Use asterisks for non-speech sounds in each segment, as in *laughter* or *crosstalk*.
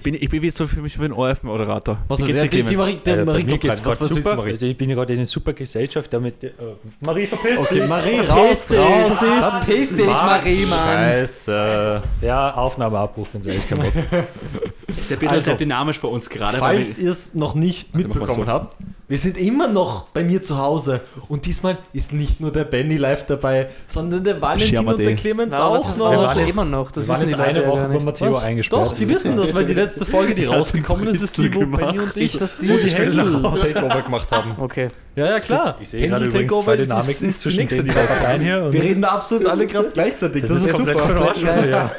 Ich bin, ich bin wie so für mich wie ein ORF-Moderator. Was Wie geht's der, dir, die? Marie, der Marie mir geht's. Was, was super. Marie? Also ich bin ja gerade in einer super Gesellschaft, damit äh, Marie verpisst Okay, dich. Marie, raus, raus. Verpiss dich, Marie, Mann. Scheiße. Ja, Aufnahmeabbruch, ganz ehrlich, kein Bock. *laughs* Ist ja ein bisschen Also, sehr dynamisch bei uns gerade. weil Falls ihr es noch nicht Warte, mitbekommen so. habt, wir sind immer noch bei mir zu Hause. Und diesmal ist nicht nur der Benny live dabei, sondern der Valentin Schirmer und der. Clemens aber auch das noch. ist waren jetzt- immer noch. Das Wir waren jetzt eine Woche über nicht. Matteo Was? eingesperrt. Doch, die wissen das, weil die letzte Folge, die *laughs* rausgekommen ist, ist die, wo gemacht. Benny und ich Ist das die? wo die Händel. *laughs* Takeover gemacht haben. Okay. Ja, ja, klar. Ich sehe gerade übrigens zwei Takeover Dynamiken ist, ist zwischen nächste, den die rauskommt. Parteien hier. Wir reden da absolut alle gerade *laughs* gleichzeitig. das, ist komplett super. Also, ja.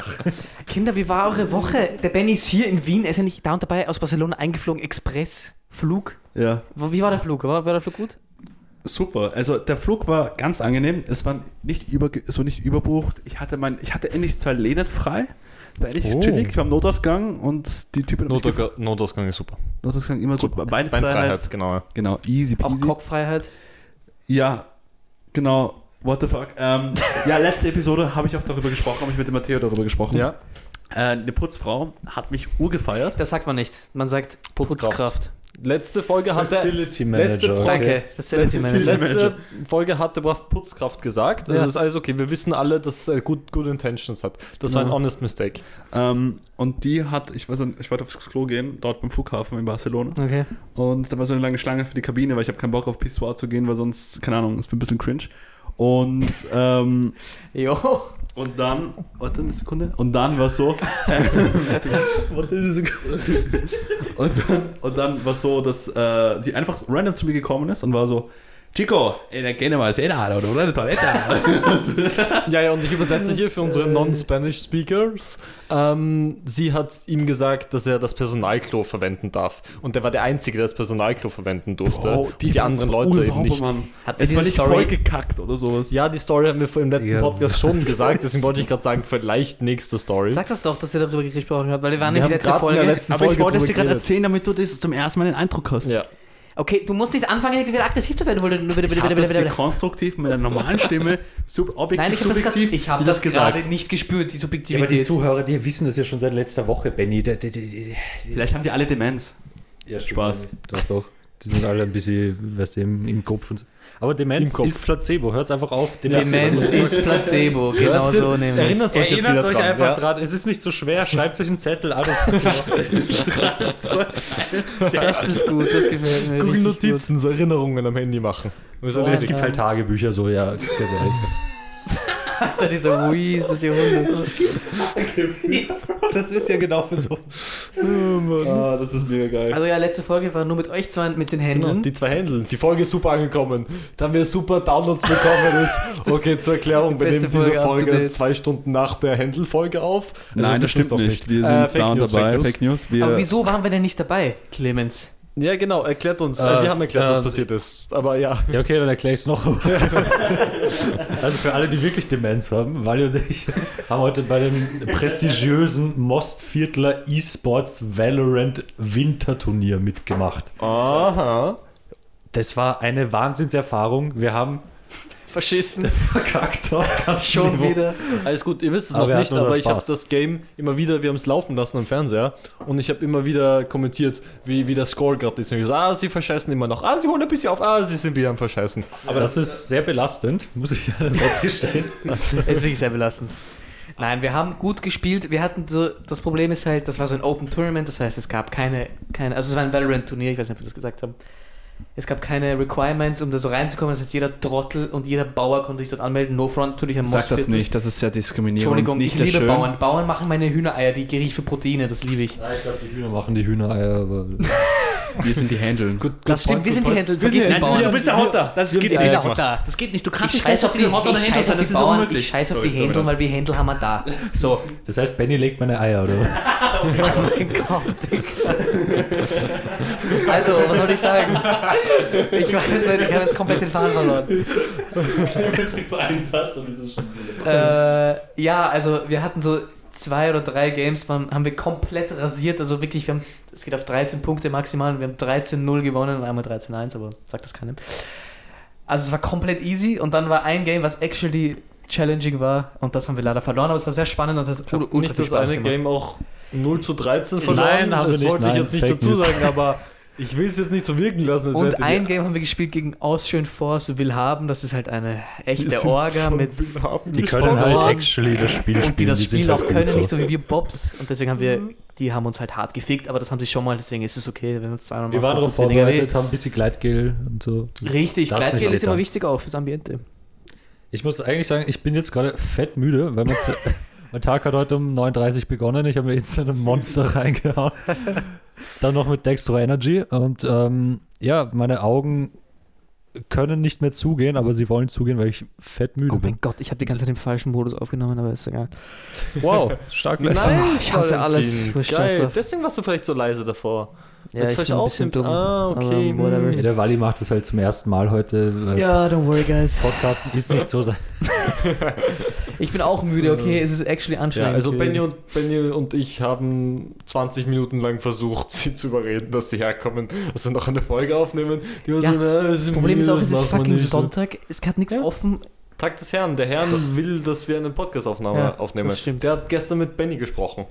Kinder, wie war eure Woche? Der Benny ist hier in Wien, er ist ja nicht da und dabei aus Barcelona eingeflogen, Express-Flug. Ja, Wie war der Flug? War, war der Flug gut? super. Also der Flug war ganz angenehm. Es war nicht über, so nicht überbucht. Ich hatte mein, ich hatte endlich zwei Lehnen frei. Es war endlich Oh. chillig. Ich war im Notausgang und die Typen gefragt- Notausgang, Notausgang ist super. Notausgang immer gut. Beinfreiheit. Beinfreiheit, genau. ja. Genau, easy Auch peasy. Kopffreiheit. Ja, genau. What the fuck? Ähm, ja, letzte Episode habe ich auch darüber gesprochen, habe ich mit dem Matteo darüber gesprochen. Ja. Äh, eine Putzfrau hat mich urgefeiert. Das sagt man nicht. Man sagt Putzkraft. Putzkraft. Letzte Folge hat er Facility letzte Manager. Pro- Danke. Facility Letzte, Manager. letzte Folge hat der Brav Putzkraft gesagt. Also Ja. ist alles okay. Wir wissen alle, dass er gut, good intentions hat. Das war ein Ja. honest mistake. Ähm, und die hat, ich weiß nicht, ich wollte aufs Klo gehen, dort beim Flughafen in Barcelona. Okay. Und da war so eine lange Schlange für die Kabine, weil ich habe keinen Bock auf Pissoir zu gehen, weil sonst, keine Ahnung, es wird ein bisschen cringe. Und, ähm, Jo. und dann, warte eine Sekunde, und dann war so, *laughs* warte eine Sekunde. *laughs* Und dann, und dann war so, dass äh, die einfach random zu mir gekommen ist und war so, Chico, ey, da gehen wir mal sehen, oder? Oder eine Toilette. *laughs* Ja, ja, und ich übersetze hier für unsere non-Spanish Speakers. Ähm, sie hat ihm gesagt, dass er das Personalklo verwenden darf. Und der war der Einzige, der das Personalklo verwenden durfte. Bro, die, war anderen so Leute eben nicht. Mann. Hat ihr Es war diese nicht voll Story, gekackt oder sowas. Ja, die Story haben wir vor im letzten Ja, Podcast schon *laughs* gesagt, deswegen wollte ich gerade sagen, vielleicht nächste Story. Sag das doch, dass ihr darüber gesprochen habt, weil wir waren Wir in die haben letzte gerade in Folge. der letzten Aber ich Folge wollte es dir gerade erzählen, damit du das zum ersten Mal den Eindruck hast. Ja. Okay, du musst nicht anfangen, wieder aggressiv zu werden. Weil du, bitte, bitte, Ich bitte, habe bitte, das konstruktiv mit einer normalen Stimme, sub objektiv, Nein, ich habe das, grad- subjektiv, ich hab dir das gesagt. gerade nicht gespürt, die Ja, aber die Subjektivität. Zuhörer, die wissen das ja schon seit letzter Woche, Benny. Vielleicht haben die alle Demenz. ja, Spaß. Doch, doch. Die sind alle ein bisschen, weißt du, im, im Kopf und so. Aber Demenz ist Placebo. Hört einfach auf. Demenz ist Placebo, genau so jetzt- nämlich. Erinnert euch jetzt Erinnert wieder euch dran. einfach ja. dran. Es ist nicht so schwer. Schreibt euch einen Zettel. Adolf. *laughs* Das ist gut, das gefällt mir. Google Notizen, so Erinnerungen am Handy machen. Und es gibt halt Tagebücher, so, ja, ganz ehrlich. Alter, dieser Wheeze des Jahrhunderts. Das, das ist ja genau für so. Ah, das ist mega geil. Also ja, letzte Folge war nur mit euch zwei, mit den Genau, Händen. die zwei Händel. Die Folge ist super angekommen. Da haben wir super Downloads bekommen. Ist. Okay, zur Erklärung, wir nehmen diese Folge zwei Stunden nach der Händel-Folge auf. Also Nein, das stimmt nicht. Wir sind Äh, Fake da und News, dabei. Fake News. Fake News. Wir, Aber wieso waren wir denn nicht dabei, Clemens? Ja, genau, erklärt uns. Äh, wir haben erklärt, was äh, passiert ist. Aber ja. Ja, okay, dann erkläre ich es noch. *laughs* also für alle, die wirklich Demenz haben, Wally und ich haben heute bei dem prestigiösen Mostviertler eSports Valorant Winterturnier mitgemacht. Aha. Das war eine Wahnsinnserfahrung. Wir haben Verschissen. verkackt auf ganz *laughs* Schon wieder. Alles gut, ihr wisst es Aber noch nicht, aber ich habe das Game immer wieder, wir haben es laufen lassen am Fernseher und ich habe immer wieder kommentiert, wie, wie der Score gerade ist. Und ich so, ah, sie verscheißen immer noch, ah, sie holen ein bisschen auf, ah, sie sind wieder am Verscheißen. Aber das ist sehr belastend, muss ich *laughs* einerseits gestehen. *laughs* Ist wirklich sehr belastend. Nein, wir haben gut gespielt. Wir hatten so, das Problem ist halt, das war so ein Open Tournament, das heißt, es gab keine, keine also es war ein Valorant-Turnier, ich weiß nicht, ob wir das gesagt haben. Es gab keine Requirements, um da so reinzukommen. Das heißt, jeder Trottel und jeder Bauer konnte sich dort anmelden. No Front natürlich am Sag das nicht, das ist ja diskriminierend. Entschuldigung, nicht ich sehr liebe schön. Bauern. Bauern machen meine Hühnereier, die gierig für Proteine, das liebe ich. Ja, ich glaube, die Hühner machen die Hühnereier, aber. *laughs* Wir sind die Händeln. Gut, Das stimmt, wir sind die vergiss sind die Bauern. du bist der Hotter. Das geht nicht. Das geht nicht. Du Ich kannst nicht scheiße auf die, Hotter ich dahinter scheiß sein. auf Das die ist Bauern, ich unmöglich. scheiß auf die Dominik. weil wir Händler haben wir da. So. Das heißt, Benny legt meine Eier, oder? *laughs* Oh mein Gott. Also, was soll ich sagen? Ich weiß, ich habe jetzt komplett den Faden verloren. so einen Satz und ist schon Äh, ja, also wir hatten so zwei oder drei Games, waren, haben wir komplett rasiert. Also wirklich, wir haben, es geht auf 13 Punkte maximal und wir haben 13-0 gewonnen und einmal 13-1, aber sagt das keinem. Also es war komplett easy und dann war ein Game, was actually challenging war und das haben wir leider verloren, aber es war sehr spannend und das hat Hat ultra nicht das Spaß eine gemacht. Game auch 0 zu 13 verloren. Nein, haben wir das nicht. wollte Nein, ich jetzt nicht dazu sagen, aber *laughs* ich will es jetzt nicht so wirken lassen. als Und ein Game haben wir gespielt gegen Austrian Force Willhaben. Das ist halt eine Die echte Orga mit Die können halt actually das Spiel spielen. und die das sind Spiel halt auch gut können, so. nicht so wie wir Bobs. Und deswegen haben wir, die haben uns halt hart gefickt, aber das haben sie schon mal, deswegen ist es okay, wenn wir uns zweimal Wir waren darauf vorbereitet, haben ein bisschen Gleitgel und so. Richtig, Da Gleitgel ist immer wichtig auch fürs Ambiente. Ich muss eigentlich sagen, ich bin jetzt gerade fett müde, weil mein, *laughs* *laughs* mein Tag hat heute um 9.30 Uhr begonnen. Ich habe mir jetzt ein Monster *laughs* reingehauen. Dann noch mit Dextro Energy. Und ähm, ja, meine Augen können nicht mehr zugehen, aber sie wollen zugehen, weil ich fett müde Oh bin. mein Gott, ich habe die ganze Zeit den falschen Modus aufgenommen, aber ist egal. Wow, stark Nice, ich hasse alles. Geil. Deswegen warst du vielleicht so leise davor. Ja, Jetzt ich bin ein bisschen dumm. Ah, okay. aber whatever. Ja, der Wally macht das halt zum ersten Mal heute. weil Ja, don't worry, guys. Podcasten ist nicht so sein. *laughs* Ich bin auch müde, okay? Es ist actually Ja, anstrengend. also gewesen. Benny und, Benny und ich haben 20 Minuten lang versucht, sie zu überreden, dass sie herkommen, dass wir noch eine Folge aufnehmen. Die Ja, so, na, Das Problem ist auch, es ist fucking. Sonntag. Es hat nichts Ja. offen. Tag des Herrn. Der Herrn will, dass wir eine Podcast-Aufnahme Ja, aufnehmen. das stimmt. Der hat gestern mit Benny gesprochen.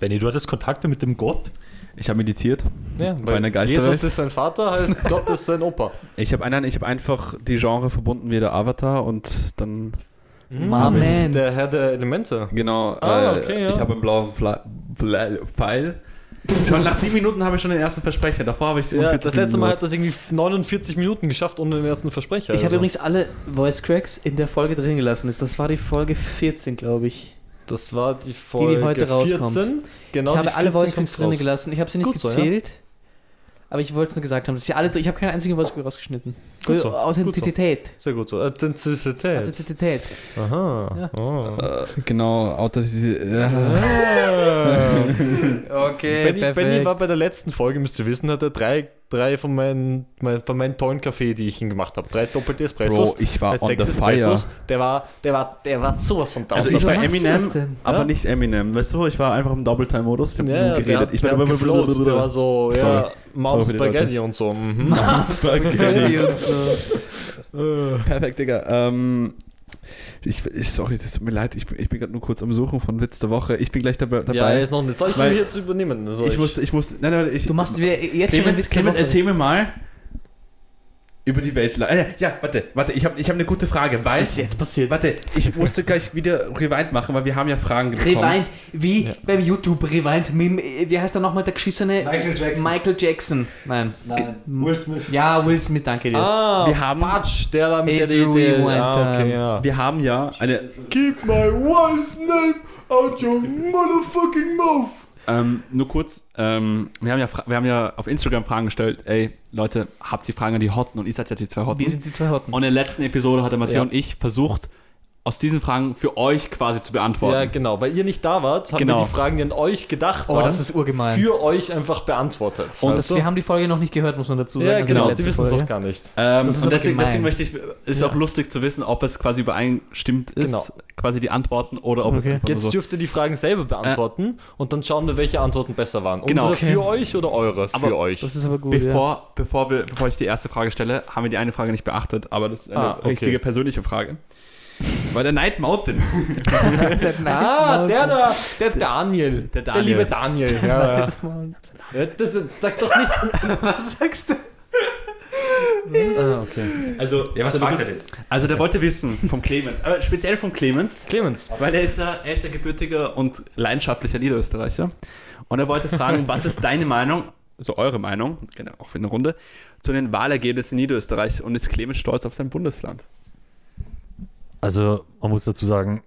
Benny, du hattest Kontakte mit dem Gott? Ich habe meditiert. Ja, Bei einer Geisterwelt? Jesus ist sein Vater, heißt Gott ist sein Opa. *laughs* Ich habe habe einfach die Genre verbunden wie der Avatar und dann Mhm. My man. Der Herr der Elemente. genau. Ah, äh, okay, ja. Ich habe einen blauen Fla Fla Pfeil. Schon nach sieben Minuten habe ich schon den ersten Versprecher. Davor habe ich Ja, 47 das letzte Mal hat das irgendwie 49 Minuten geschafft ohne den ersten Versprecher. Ich habe also. übrigens alle Voice Cracks in der Folge drin gelassen. Das war die Folge 14, glaube ich. Das war die Folge heute rauskommt. 14. Genau, ich habe die alle 14 Voice Cracks drin raus. gelassen. Ich habe sie nicht Gut so, ja. Aber ich wollte es nur gesagt haben. Das ist ja alle, ich habe keine einzige Voice Crack rausgeschnitten. Gut so, Authentizität. Sehr gut so. Authentizität. Authentizität. Aha. Ja. Oh. Äh, genau, Authentizität. Ja. *laughs* *laughs* Okay, Benny, Benny war bei der letzten Folge, müsst ihr wissen, hat er drei, drei von, meinen, mein, von meinen tollen Kaffee, die ich ihm gemacht habe. Drei doppelte Espressos. Bro, ich war on sechs the fire. Der war, der war, der war sowas von down. Also ich Wieso war Eminem, aber Ja? nicht Eminem. Weißt du, ich war einfach im Double-Time-Modus. Ich habe ja, geredet. hat, ich der hat gefloat, der war so, ja, Sorry. Mom Spaghetti und so. Mhm. Spaghetti und *laughs* so. *laughs* Perfekt, Digga. Ähm, ich, ich, sorry, das tut mir leid. Ich, bin- ich bin gerade nur kurz am Suchen von Witz der Woche. Ich bin gleich dabei. dabei. Ja, er ist noch nicht. Soll ich ihn jetzt übernehmen? Soll ich muss, ich muss, nein, nein, ich, Du machst wieder jetzt schon Clemens, Witz der Clemens Woche. erzähl mir mal über die Welt. Äh, ja, warte, warte, ich habe ich hab eine gute Frage. Weil, Was ist jetzt passiert? warte, ich musste gleich wieder Rewind machen, weil wir haben ja Fragen bekommen. Rewind, wie Ja. beim YouTube Rewind. Mit, wie heißt da nochmal der geschissene? Michael Jackson. Michael Jackson. Nein. Nein, Will Smith. Ja, Will Smith, danke dir. Ah, Wir haben- Batsch, der da mit der Idee. Ah, okay, ja. Wir haben ja eine, Keep my wife's name out your motherfucking mouth. Ähm, nur kurz, ähm, wir, haben ja, wir haben ja auf Instagram Fragen gestellt, ey, Leute, habt ihr Fragen an die Hotten und ihr seid jetzt die zwei Hotten. Wir sind die zwei Hotten. Und in der letzten Episode hat der Matteo Ja. und ich versucht, aus diesen Fragen für euch quasi zu beantworten. Ja, genau. Weil ihr nicht da wart, haben Genau. wir die Fragen, die an euch gedacht Oh, waren, das ist urgemein. für euch einfach beantwortet. Und das, wir haben die Folge noch nicht gehört, muss man dazu sagen. ja, Also genau. Sie wissen es doch gar nicht. Ähm, Das ist und deswegen, deswegen möchte ich, ist Ja. auch lustig zu wissen, ob es quasi übereinstimmt ist, Genau. Quasi die Antworten, oder ob es Okay. nur Jetzt so. dürft ihr die Fragen selber beantworten und dann schauen wir, welche Antworten besser waren. Genau. Unsere Okay. für euch oder eure für Aber euch? Das ist aber gut. ja. Bevor, bevor, wir, bevor ich die erste Frage stelle, haben wir die eine Frage nicht beachtet, aber das ist eine Ah, okay. richtige persönliche Frage. Weil der Night Mountain, *laughs* ah, der da, der Daniel. Der Daniel. liebe Daniel. Ja, ja. ja *laughs* das, das, sag doch nicht. Was sagst du? Ah, okay. also, Ja, was also, fragt er denn? also der wollte wissen vom Clemens, aber speziell vom Clemens, Clemens. weil er ist ja, er ist ja gebürtiger und leidenschaftlicher Niederösterreicher und er wollte fragen, *laughs* was ist deine Meinung, also eure Meinung, genau, auch für eine Runde, zu den Wahlergebnissen in Niederösterreich und ist Clemens stolz auf sein Bundesland? Also, man muss dazu sagen,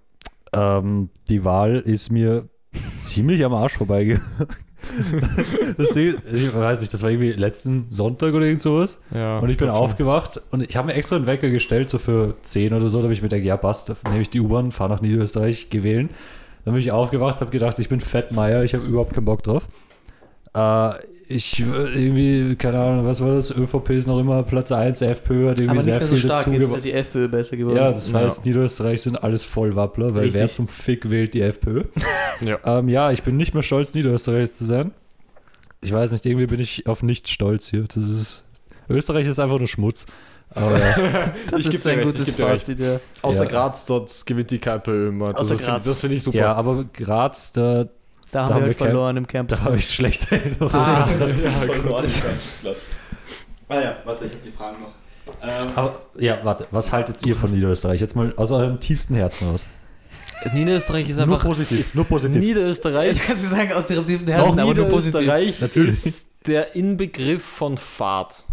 ähm, die Wahl ist mir ziemlich am Arsch vorbeigegangen. *laughs* Deswegen, ich weiß nicht, das war irgendwie letzten Sonntag oder irgend sowas. Ja, Und ich bin aufgewacht und ich habe mir extra einen Wecker gestellt, so für 10 oder so, da habe ich mir gedacht, ja passt, nehme ich die U-Bahn, fahre nach Niederösterreich, gewählen. Dann bin ich aufgewacht, habe gedacht, ich bin Fettmeier, ich habe überhaupt keinen Bock drauf. Äh, ich äh, irgendwie, keine Ahnung, was war das? ÖVP ist noch immer Platz 1, FPÖ hat irgendwie Aber nicht sehr mehr so viel stark. Jetzt ist ja die FPÖ besser geworden. Ja, das Ja. heißt, Niederösterreich sind alles Vollwappler, weil Richtig. wer zum Fick wählt die FPÖ? *laughs* Ja. ähm, ja, ich bin nicht mehr stolz, Niederösterreich zu sein. Ich weiß nicht, irgendwie bin ich auf nichts stolz hier. Das ist. Österreich ist einfach nur Schmutz. Aber *laughs* das ich ist dir ein recht, gutes. Fazit. Ja. Außer Ja. Graz, dort gewinnt die KPÖ immer. Das Außer ist- Graz. Das finde ich super. ja, aber Graz, da Da haben Da wir halt verloren im Camp. Da habe ich schlechte *laughs* Erinnerungen. Ah, ja, ah ja, warte, ich habe die Fragen noch. Ähm, Aber, ja, warte, was haltet ihr von Niederösterreich? Jetzt mal aus eurem tiefsten Herzen aus. Niederösterreich ist Nur einfach. positiv, nur positiv. Niederösterreich. Ich kann sie sagen, aus ihrem tiefen Auch Herzen, aber nur positiv. Niederösterreich Natürlich. ist der Inbegriff von Fahrt.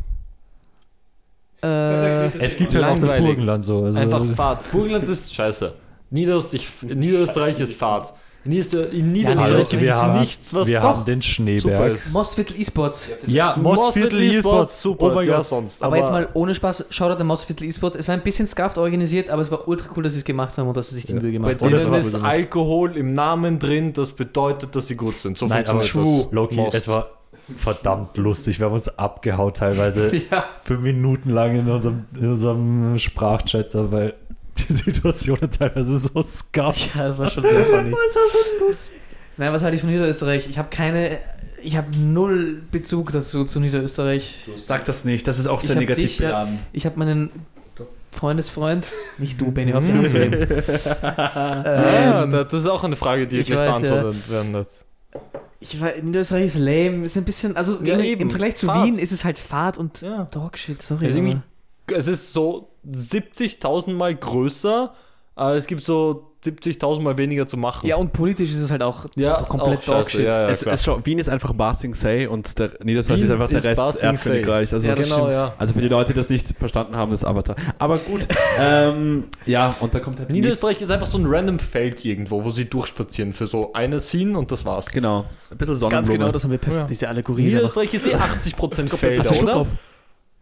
Äh, Es gibt halt auch das. Burgenland so. Also Einfach Fahrt. Burgenland ist scheiße. Niederösterreich, Niederösterreich ist Fahrt. In, Nieder in Niederösterreich gibt es wir haben, nichts, was wir doch haben den Schneeberg. Mostviertel E-Sports. Ja, Mostviertel E-Sports. super. Oh mein ja, Gott. sonst. Aber, jetzt mal ohne Spaß, schaut an Mostviertel E-Sports. Es war ein bisschen scuffed organisiert, aber es war ultra cool, dass sie es gemacht haben und dass sie sich die Ja. Mühe Bei gemacht Und haben. es denen war ist. Alkohol im Namen drin, das bedeutet, dass sie gut sind. So Nein, aber das. Loki, Most. es war verdammt lustig. Wir haben uns abgehaut teilweise *laughs* Ja, fünf Minuten lang in unserem, in unserem Sprachchat, weil *laughs* die Situationen teilweise so scuff. ja, das war schon sehr funny. *laughs* Nein, was halte ich von Niederösterreich? Ich habe keine, ich habe null Bezug dazu zu Niederösterreich. Sag das nicht, das ist auch Ich sehr negativ dich ja- beladen. Ich habe meinen Freundesfreund, nicht du, Benny, auf die Hand zu nehmen. Ja, *laughs* ähm, da- das ist auch eine Frage, die ich gleich weiß, beantwortet werden wird. ich weiß, Niederösterreich ist lame, ist ein bisschen, also Ja, im, eben, im Vergleich zu Fahrt. Wien ist es halt Fahrt und Ja. Dogshit, sorry. Es ist, es ist so 70.000 Mal größer, aber es gibt so 70.000 Mal weniger zu machen. ja, und politisch ist es halt auch ja komplett auch scheiße, Dogshit. Ja, ja, es, es, schon- Wien ist einfach Bar Sing Say und der Niederösterreich Wien ist einfach der ist Rest. Erdkönigreich. Also, ja, genau, ja. also für die Leute, die das nicht verstanden haben, das Avatar. Aber gut, *laughs* ähm, ja, und da kommt halt Niederösterreich ist einfach so ein random Feld irgendwo, wo sie durchspazieren für so eine Scene und das war's. Genau, ein bisschen Sonnenblume. Ganz genau, das haben wir perfekt, Ja. diese Allegorie. ist Niederösterreich ist eh *laughs* 80% Felder, Hast du Schluck oder? auf?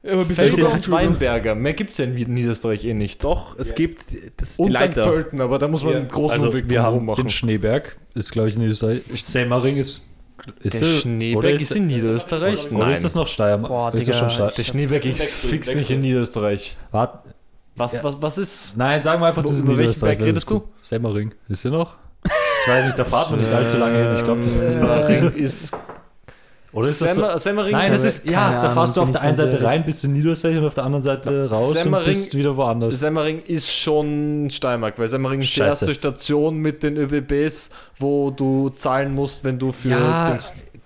Felder und Weinberger. Mehr gibt es ja in Niederösterreich eh nicht. Doch, es gibt das, die Und St. Pölten, aber da muss man einen großen Also, Umweg wir haben machen. den Schneeberg, ist glaube ich in Österreich. Semmering ist. ist Der er- Schneeberg oder ist, in Niederösterreich? Oder ist das noch Steiermark? Boah, ist das schon Digga, Steiermark? Der Schneeberg ist fix nicht in Niederösterreich. Warte. Was, Ja. was, was ist? Nein, sagen wir einfach, das ist über welchen Niederösterreich, Berg redest ist gut. Semmering. Ist der noch? Ich weiß nicht, da fahren wir nicht allzu lange hin. Ich glaube, das ist. Semmering ist. Oder ist das so? Semmer, Semmering Nein, das ist, ja, da Ahnung, fährst du auf der einen Seite rein, bist du in Niederösterreich und auf der anderen Seite raus Semmering- und bist wieder woanders. Semmering ist schon Steiermark, weil Semmering ist die Scheiße. erste Station mit den ÖBBs, wo du zahlen musst, wenn du für. Ja,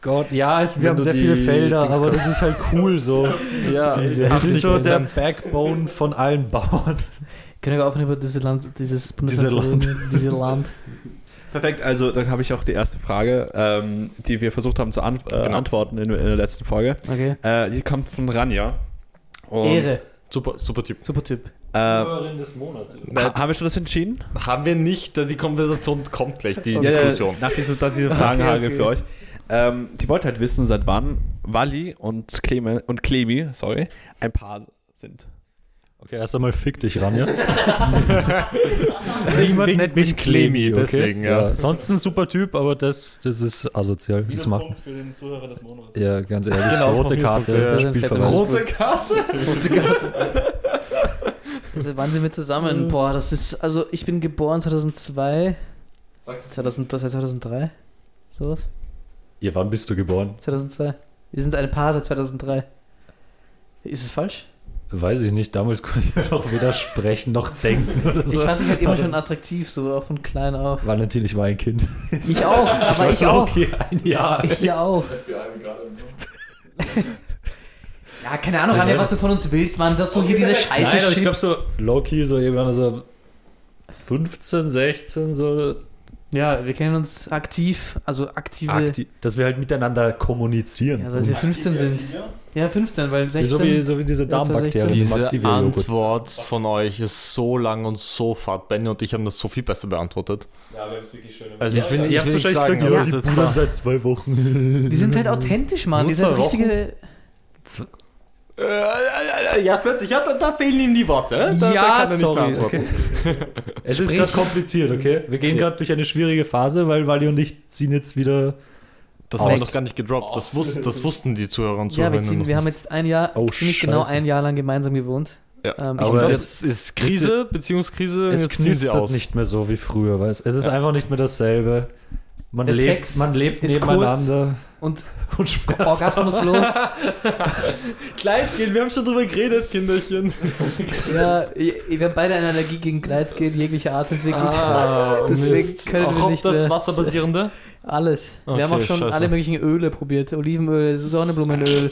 Gott, ja, es, wir haben sehr viele Felder, Dings aber kannst. das ist halt cool so. *laughs* ja, *laughs* Wir sind so der 80%. Backbone von allen Bauern. Können wir aufhören über dieses Land, dieses Diese Bundesland zu reden? Dieses Land. *laughs* Perfekt, also dann habe ich auch die erste Frage, ähm, die wir versucht haben zu an äh, Genau. antworten in, in der letzten Folge. Okay. Äh, die kommt von Ranja. Und, Ehre. Super, super Typ. Super Typ. Äh, ha des Monats. haben wir schon das entschieden? Haben wir nicht, die Konversation kommt gleich, die Ja, Diskussion. Ja, nach dieser, nach dieser Fragenhage okay. für euch. Ähm, die wollte halt wissen, seit wann Wally und Cleme und Clemi, sorry, ein Paar sind. Okay, erst einmal fick dich ran, ja? *laughs* Niemand Wegen- nennt mich Clemi, okay? deswegen, ja. Sonst ein super Typ, aber das, das ist asozial. Das macht, für den Zuhörer des Monats. ja, ganz ehrlich, Genau, das rote Karte, ja. Spielverweis. Rote Karte? Also wann sind wir zusammen? Boah, das ist, also ich bin geboren 2002, 2000, das heißt 2003, sowas, Ja, wann bist du geboren? 2002. Wir sind ein Paar seit 2003. Ist es falsch? Weiß ich nicht, damals konnte ich mir noch weder sprechen noch denken oder so. Ich fand dich halt immer schon attraktiv, so auch von klein auf. Valentin, ich war ein Kind. Ich auch, aber ich auch. Okay, ein Jahr. Ich ja auch. Ja, keine Ahnung, Rania, was du von uns willst, Mann, dass du hier diese Scheiße Nein, aber ich glaube schiebst. so, Loki, so irgendwann so 15, 16, so Ja, wir kennen uns aktiv, also aktive. aktiv, dass wir halt miteinander kommunizieren. Ja, seit wir 15 sind. Ja, 15, weil 16. so, wie, so wie diese Darmbakterien. Diese Activia-Joghurt. Antwort von euch ist so lang und so fad. Benny und ich haben das so viel besser beantwortet. Ja, wir haben es wirklich schön. Also ich will, Ihr ich nicht wahrscheinlich sagen, gesagt, ja, das die ist jetzt mal- seit zwei Wochen. *laughs* Wir sind halt authentisch, Mann. Seid zwei Wochen? richtige. Ja, plötzlich, ja, da, da fehlen ihm die Worte. Da, Ja, da kann er nicht sorry, beantworten. Es ist gerade kompliziert, okay? Wir gehen gerade durch eine schwierige Phase, weil Wally und ich ziehen jetzt wieder. Das haben wir noch gar nicht gedroppt. Das, wus das wussten die Zuhörer und Ja, wir, Zuhörerinnen ziehen, noch wir haben jetzt ein Jahr, Oh, ziemlich genau ein Jahr lang gemeinsam gewohnt. Ja. Ähm, Aber glaub, das ist Krise, Beziehungskrise, Es knistert aus. nicht mehr so wie früher, weißt Es ist Ja. einfach nicht mehr dasselbe. Man Der lebt, Sex man lebt nebeneinander. Und *laughs* Und Spaß. Orgasmus los. *laughs* Gleitgel, wir haben schon drüber geredet, Kinderchen. Ja, wir haben beide eine Allergie gegen Gleitgel jeglicher Art entwickelt. Ah, Deswegen Mist. können wir auch nicht auf das mehr- Wasserbasierende? Alles. wir haben Okay, auch schon scheiße. alle möglichen Öle probiert. Olivenöl, Sonnenblumenöl,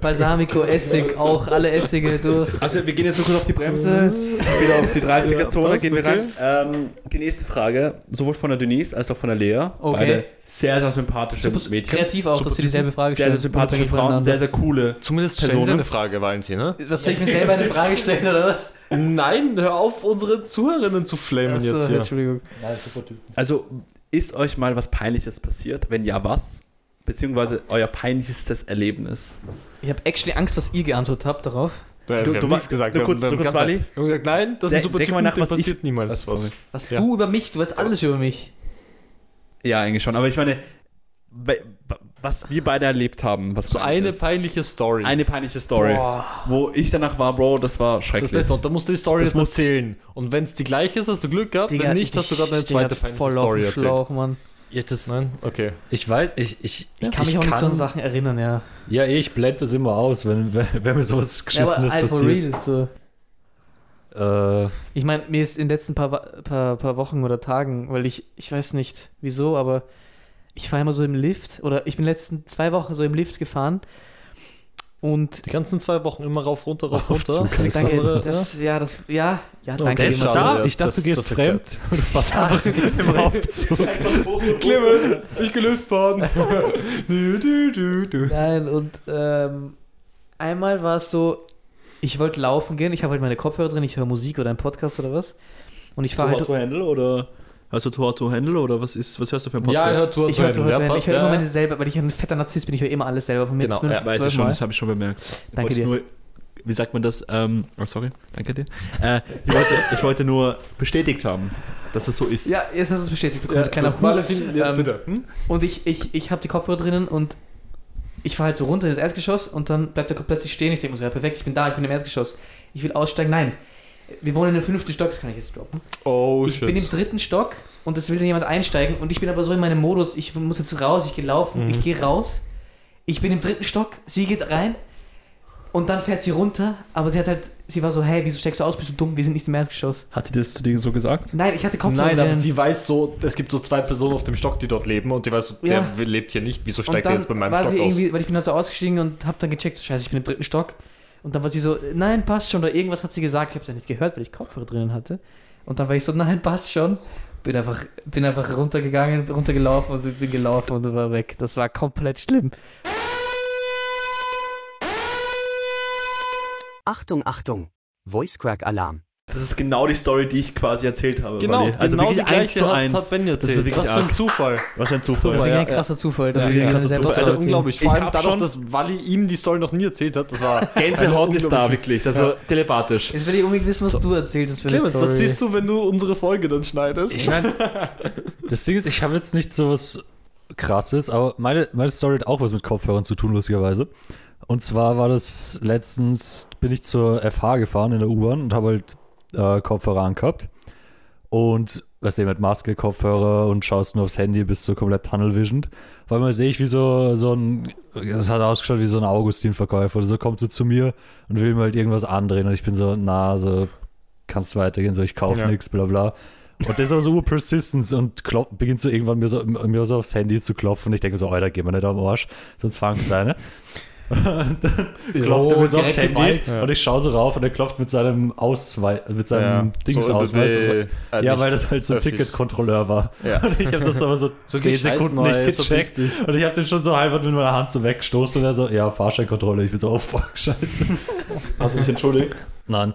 Balsamico, Essig, auch alle Essige durch. Also wir gehen jetzt so kurz auf die Bremse, *laughs* wieder auf die 30er-Zone, passt, gehen wir okay. rein. Ähm, die nächste Frage, sowohl von der Denise als auch von der Lea. Okay. Beide sehr, sehr sympathische Super Mädchen. kreativ auch, dass sie dieselbe Frage Sehr, stellen. sehr sympathische unabhängig Frauen, sehr, sehr coole. Zumindest stellen Sie eine Frage, Valentin, ne? Was soll ich mir selber eine Frage stellen oder was? Nein, hör auf, unsere Zuhörerinnen zu flamen Achso, jetzt hier. Entschuldigung. Nein, super Typ. Also ist euch mal was Peinliches passiert? Wenn ja, was? Beziehungsweise euer peinlichstes Erlebnis? Ich habe actually Angst, was ihr geantwortet habt darauf. Du- haben du- nichts gesagt. du wir kurz- du haben kurz, Wally? gesagt, nein, das ist ein super denk mal nach, was ich- passiert niemals was- was. Was Ja. du über mich, du weißt alles über mich. Ja, eigentlich schon. Aber ich meine, was wir beide erlebt haben, was So eine ist. peinliche Story. eine peinliche Story, Boah. wo ich danach war, Bro, das war das schrecklich. Beste, und da musst du die Story Das jetzt erzählen. Und wenn es die gleiche ist, hast du Glück gehabt. Digga, wenn nicht, hast du gerade eine ich zweite peinliche voll Story auf dem erzählt. Schlauch, Mann. Ja, das, Nein? Okay. ich weiß, ich, ich, Ich kann mich auch nicht so an Sachen erinnern, ja. Ja, eh, ich blende das immer aus, wenn, wenn, wenn mir sowas ja Geschissenes aber for passiert. real. So. Äh, Ich meine, mir ist in den letzten paar, paar, paar Wochen oder Tagen, weil ich, ich weiß nicht wieso, aber ich fahre immer so im Lift oder ich bin die letzten zwei Wochen so im Lift gefahren und Die ganzen zwei Wochen immer rauf, runter, rauf, runter. danke, das, ja, das, ja, ja, danke. schade, da. Ich dachte, Das- du gehst das fremd. Du fährst Ah, einfach du gehst im Aufzug. *laughs* Clemens, ich gelöst fahren. *laughs* du, du, du, du. Nein, und ähm, einmal war es so, ich wollte laufen gehen, ich habe halt meine Kopfhörer drin, ich höre Musik oder einen Podcast oder was. Und ich fahre halt. Handle oder hast du Tor to Handle oder was ist was hörst du für einen Ja, er hört Tour Ich höre hör, Ja, ich höre immer ja. meine selber, weil ich ein fetter Narzisst bin, ich höre immer alles selber von mir Genau, zwölf, Ja, weiß ich schon, Mal. das habe ich schon bemerkt. Ich Danke wollte dir. Nur, wie sagt man das? Ähm, oh, sorry, danke dir. Äh, ich, wollte, ich wollte nur bestätigt haben, dass es so ist. Ja, jetzt hast du es bestätigt bekommen, Ja, kleiner Valentin, jetzt Ähm, bitte. Hm? Und ich, ich, ich habe die Kopfhörer drinnen und ich fahre halt so runter ins Erdgeschoss und dann bleibt er plötzlich stehen. Ich denke mir so, ja perfekt, ich bin da, ich bin im Erdgeschoss. Ich will aussteigen. Nein, wir wohnen im fünften Stock, das kann ich jetzt droppen. Oh, ich bin im dritten Stock und es will dann jemand einsteigen und ich bin aber so in meinem Modus, ich muss jetzt raus, ich gehe laufen, Mhm. ich gehe raus. Ich bin im dritten Stock, sie geht rein und dann fährt sie runter, aber sie hat halt, sie war so, hey, wieso steigst du aus, bist du dumm, wir sind nicht im Erdgeschoss. Hat sie das zu dir so gesagt? Nein, ich hatte Kopfhörer Nein, aber sie weiß so, es gibt so zwei Personen auf dem Stock, die dort leben und die weiß so, Ja. der lebt hier nicht, wieso steigt er jetzt bei meinem war Stock sie aus? irgendwie, weil ich bin dann so ausgestiegen und hab dann gecheckt, so, scheiße, ich bin im dritten Stock. Und dann war sie so, nein, passt schon, oder irgendwas hat sie gesagt, ich hab's ja nicht gehört, weil ich Kopfhörer drinnen hatte. Und dann war ich so, nein, passt schon. Bin einfach, bin einfach runtergegangen, runtergelaufen und bin gelaufen und war weg. Das war komplett schlimm. Achtung, Achtung. Voice Crack Alarm. Das ist genau die Story, die ich quasi erzählt habe. Genau, Wally. also genau wirklich die eins gleiche zu hat, eins. hat Ben Das ist erzählt. wirklich Was für ein. Zufall. Was für ein Zufall. Das ist ja, wirklich ein ja. krasser Zufall. Das ist wir wirklich ein keine krasser Zufall. Also unglaublich. Ich Vor allem dadurch, dass Wally ihm die Story noch nie erzählt hat. Das war *laughs* Gänsehaut eine ist da wirklich. Also telepathisch. Jetzt will ich unbedingt wissen, was du erzählt hast für eine Clemens, Story. das siehst du, wenn du unsere Folge dann schneidest. Ich meine, *laughs* das Ding ist, ich habe jetzt nicht so was krasses, aber meine, meine Story hat auch was mit Kopfhörern zu tun, lustigerweise. Und zwar war das letztens, bin ich zur FH gefahren in der U-Bahn und habe halt äh, Kopfhörer angehabt. Und weißt du, mit Maske, Kopfhörer und schaust nur aufs Handy, bist so komplett Tunnel visioned. Weil mal sehe ich, wie so, so ein, das hat ausgeschaut wie so ein Augustin-Verkäufer oder so, kommt so zu mir und will mir halt irgendwas andrehen und ich bin so, na, so, kannst weitergehen, so, ich kaufe Ja. nichts, bla bla. Und der ist aber so ur Persistence und klop, beginnt so irgendwann mir so, mir so aufs Handy zu klopfen und ich denke so, Alter, geh mal nicht am Arsch, sonst fangst du eine. Und dann klopft er mir so aufs Handy. Ja. und ich schaue so rauf und er klopft mit seinem Ausweis, mit seinem Dingsausweis. äh, ja, weil das halt so ein. Ticketkontrolleur war. Ja. *laughs* Und ich habe das aber so, *laughs* So 10 geh scheißen, Sekunden nicht gecheckt. Und ich habe den schon so halb mit meiner Hand so weggestoßen und er so, ja, Fahrscheinkontrolle. Ich bin so, oh fuck, scheiße. *laughs* Hast du dich entschuldigt? Nein.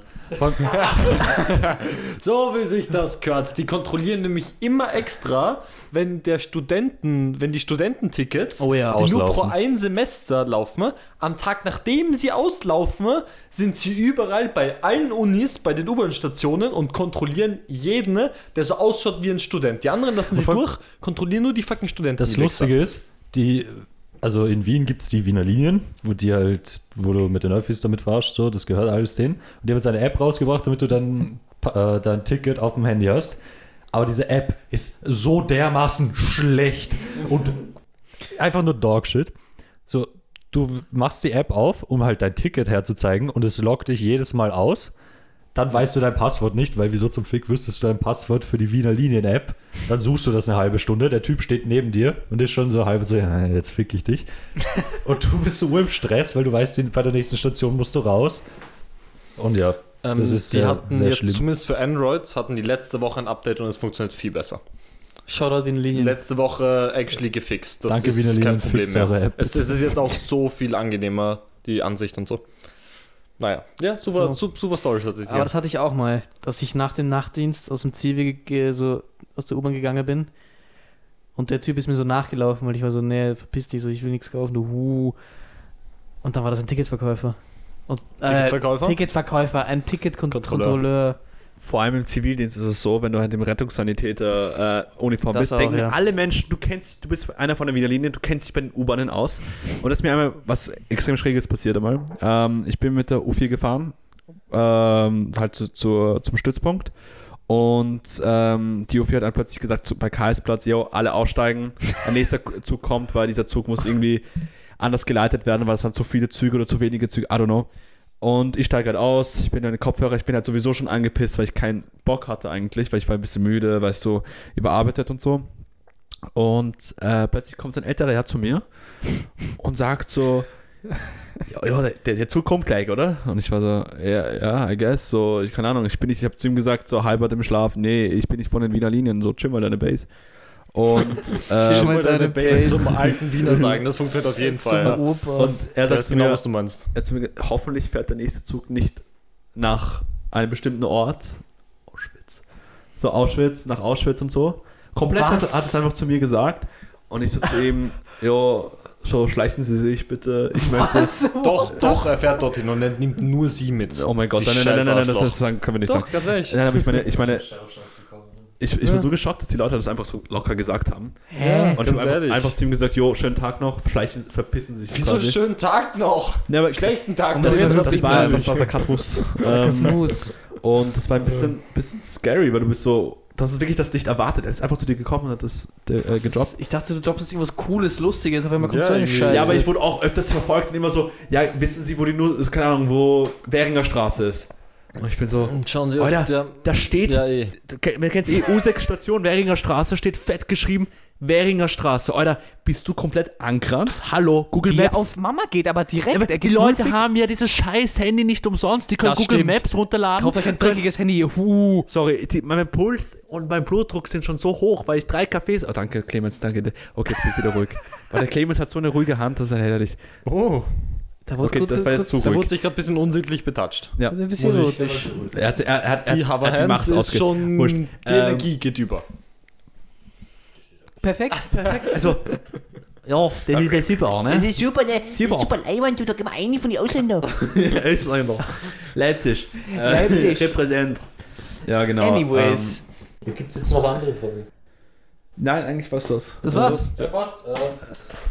So wie sich das gehört. Die kontrollieren nämlich immer extra, wenn der Studenten, wenn die Studententickets, Oh ja. die nur pro ein Semester laufen, am Tag nachdem sie auslaufen, sind sie überall bei allen Unis, bei den U-Bahn-Stationen und kontrollieren jeden, der so ausschaut wie ein Student. Die anderen lassen sich Voll- durch, kontrollieren nur die fucking Studenten. Das Lustige ist, die, also in Wien gibt es die Wiener Linien, wo die halt, wo du mit den Öffis damit fahrst, so, das gehört alles denen. Und die haben jetzt eine App rausgebracht, damit du dann äh, dein Ticket auf dem Handy hast. Aber diese App ist so dermaßen schlecht und einfach nur Dogshit. So, du machst die App auf, um halt dein Ticket herzuzeigen und es loggt dich jedes Mal aus. Dann weißt du dein Passwort nicht, weil wieso zum Fick wüsstest du dein Passwort für die Wiener Linien-App? Dann suchst du das eine halbe Stunde, der Typ steht neben dir und ist schon so halb so, ja, jetzt fick ich dich. *laughs* und du bist so im Stress, weil du weißt, bei der nächsten Station musst du raus. Und ja, Ähm, das ist die sehr, hatten sehr jetzt schlimm. zumindest für Android hatten die letzte Woche ein Update und es funktioniert viel besser. Shoutout in Linien. Letzte Woche actually gefixt. Das Danke, ist Wiener kein Linien, Problem mehr. Es, es ist jetzt auch so viel angenehmer, die Ansicht und so. Naja, ja, super, Ja. super, super Story tatsächlich. Aber das hatte ich auch mal, dass ich nach dem Nachtdienst aus dem ge- so aus der U-Bahn gegangen bin und der Typ ist mir so nachgelaufen, weil ich war so, nee, verpiss dich, so, ich will nichts kaufen, du hu. Und dann war das ein Ticketverkäufer. Und, äh, Ticketverkäufer? Ticketverkäufer, ein Ticketkontrolleur. Vor allem im Zivildienst ist es so, wenn du halt im Rettungssanitäter äh, bist, auch, denken ja. alle Menschen, du kennst, du bist einer von der Wiener Linie, du kennst dich bei den U-Bahnen aus. Und das ist mir einmal was extrem Schräges passiert einmal. Ähm, ich bin mit der U4 gefahren, ähm, halt zu, zu, zum Stützpunkt. Und ähm, die U4 hat dann plötzlich gesagt, zu, bei Karlsplatz, yo, alle aussteigen. Ein nächster Zug kommt, weil dieser Zug muss irgendwie anders geleitet werden, weil es waren zu viele Züge oder zu wenige Züge, I don't know. Und ich steige halt aus, ich bin in den Kopfhörer, ich bin halt sowieso schon angepisst, weil ich keinen Bock hatte eigentlich, weil ich war ein bisschen müde, weißt du, überarbeitet und so. Und äh, plötzlich kommt ein älterer Herr zu mir *laughs* und sagt so, ja, ja der, der Zug kommt gleich, oder? Und ich war so, ja, ja, I guess, so, ich keine Ahnung, ich bin nicht, ich habe zu ihm gesagt, so halber im Schlaf, nee, ich bin nicht von den Wiener Linien, so chill mal deine Base. Und, *laughs* Chill ähm, mal deine Base. zum alten Wiener *laughs* sagen, das funktioniert auf jeden Fall. Ja. Opa. und er sagt genau, mir, was du meinst. er hat mir gesagt, hoffentlich fährt der nächste Zug nicht nach einem bestimmten Ort. Auschwitz. So Auschwitz, nach Auschwitz und so. Komplett hat, Was? hat es einfach zu mir gesagt. Und ich so zu ihm, *laughs* jo, so schleichen Sie sich bitte. Ich möchte. Was? Doch, doch, er fährt dorthin und er nimmt nur sie mit. Oh mein Gott, Die nein, nein, nein, nein, das, können wir nicht Doch, sagen. ganz ehrlich. Nein, aber ich meine, ich meine, ich, ich Ja. war so geschockt, dass die Leute das einfach so locker gesagt haben. Hä? Und ich habe einfach, einfach zu ihm gesagt, jo, schönen Tag noch, schleichen, verpissen Sie sich. Wieso quasi. schönen Tag noch? Ja, aber Schlechten Tag noch. das wirklich das, war, das war Sarkasmus. Ähm, Sarkasmus. Und das war ein bisschen, bisschen scary, weil du bist so, das ist wirklich das nicht erwartet. Er ist einfach zu dir gekommen und hat das äh, gedroppt. Ich dachte, du droppst irgendwas Cooles, Lustiges, auf einmal kommt Ja, so eine. Scheiße. Ja, aber ich wurde auch öfters verfolgt und immer so, ja, wissen Sie, wo die nur, keine Ahnung, wo Währinger Straße ist? Und ich bin so, Schauen Sie Alter, auf der... da steht, Ja, eh. man kennt eh, U6 Station, Währinger Straße, steht fett geschrieben, Währinger Straße. Alter, bist du komplett angerannt? Hallo, Google Wie Maps. auf Mama geht, aber direkt. aber er die Leute haben ja dieses scheiß Handy nicht umsonst. Die können Das Google stimmt. Maps runterladen. Kauft euch ein dreckiges Handy, hu. Sorry, die, mein Puls und mein Blutdruck sind schon so hoch, weil ich drei Kaffees. Oh, danke, Clemens, danke. Okay, jetzt bin ich wieder ruhig. Weil der Clemens hat so eine ruhige Hand, das ist herrlich. Oh, Da wurde Okay, gut, das war jetzt kurz- zu da ruhig. wurde sich gerade ein bisschen unsichtlich betatscht. Ja. ein bisschen Muss ich- rotisch. Er hat, er, er, hat- Die er, die Macht Hands ist schon... Wurscht. Die Ähm, Energie geht über. Perfekt. Also, ja, das ist ja super, ne? ist super, ne? Super. super Leihwand, du, da gehen wir eine von den Ausländern. *laughs* Ausländer. Leipzig. Äh, Leipzig. Repräsent. Ja, genau. Anyways. Gibt es jetzt noch andere Folgen? Nein, eigentlich war's das. Das war's. Ja, passt. Äh,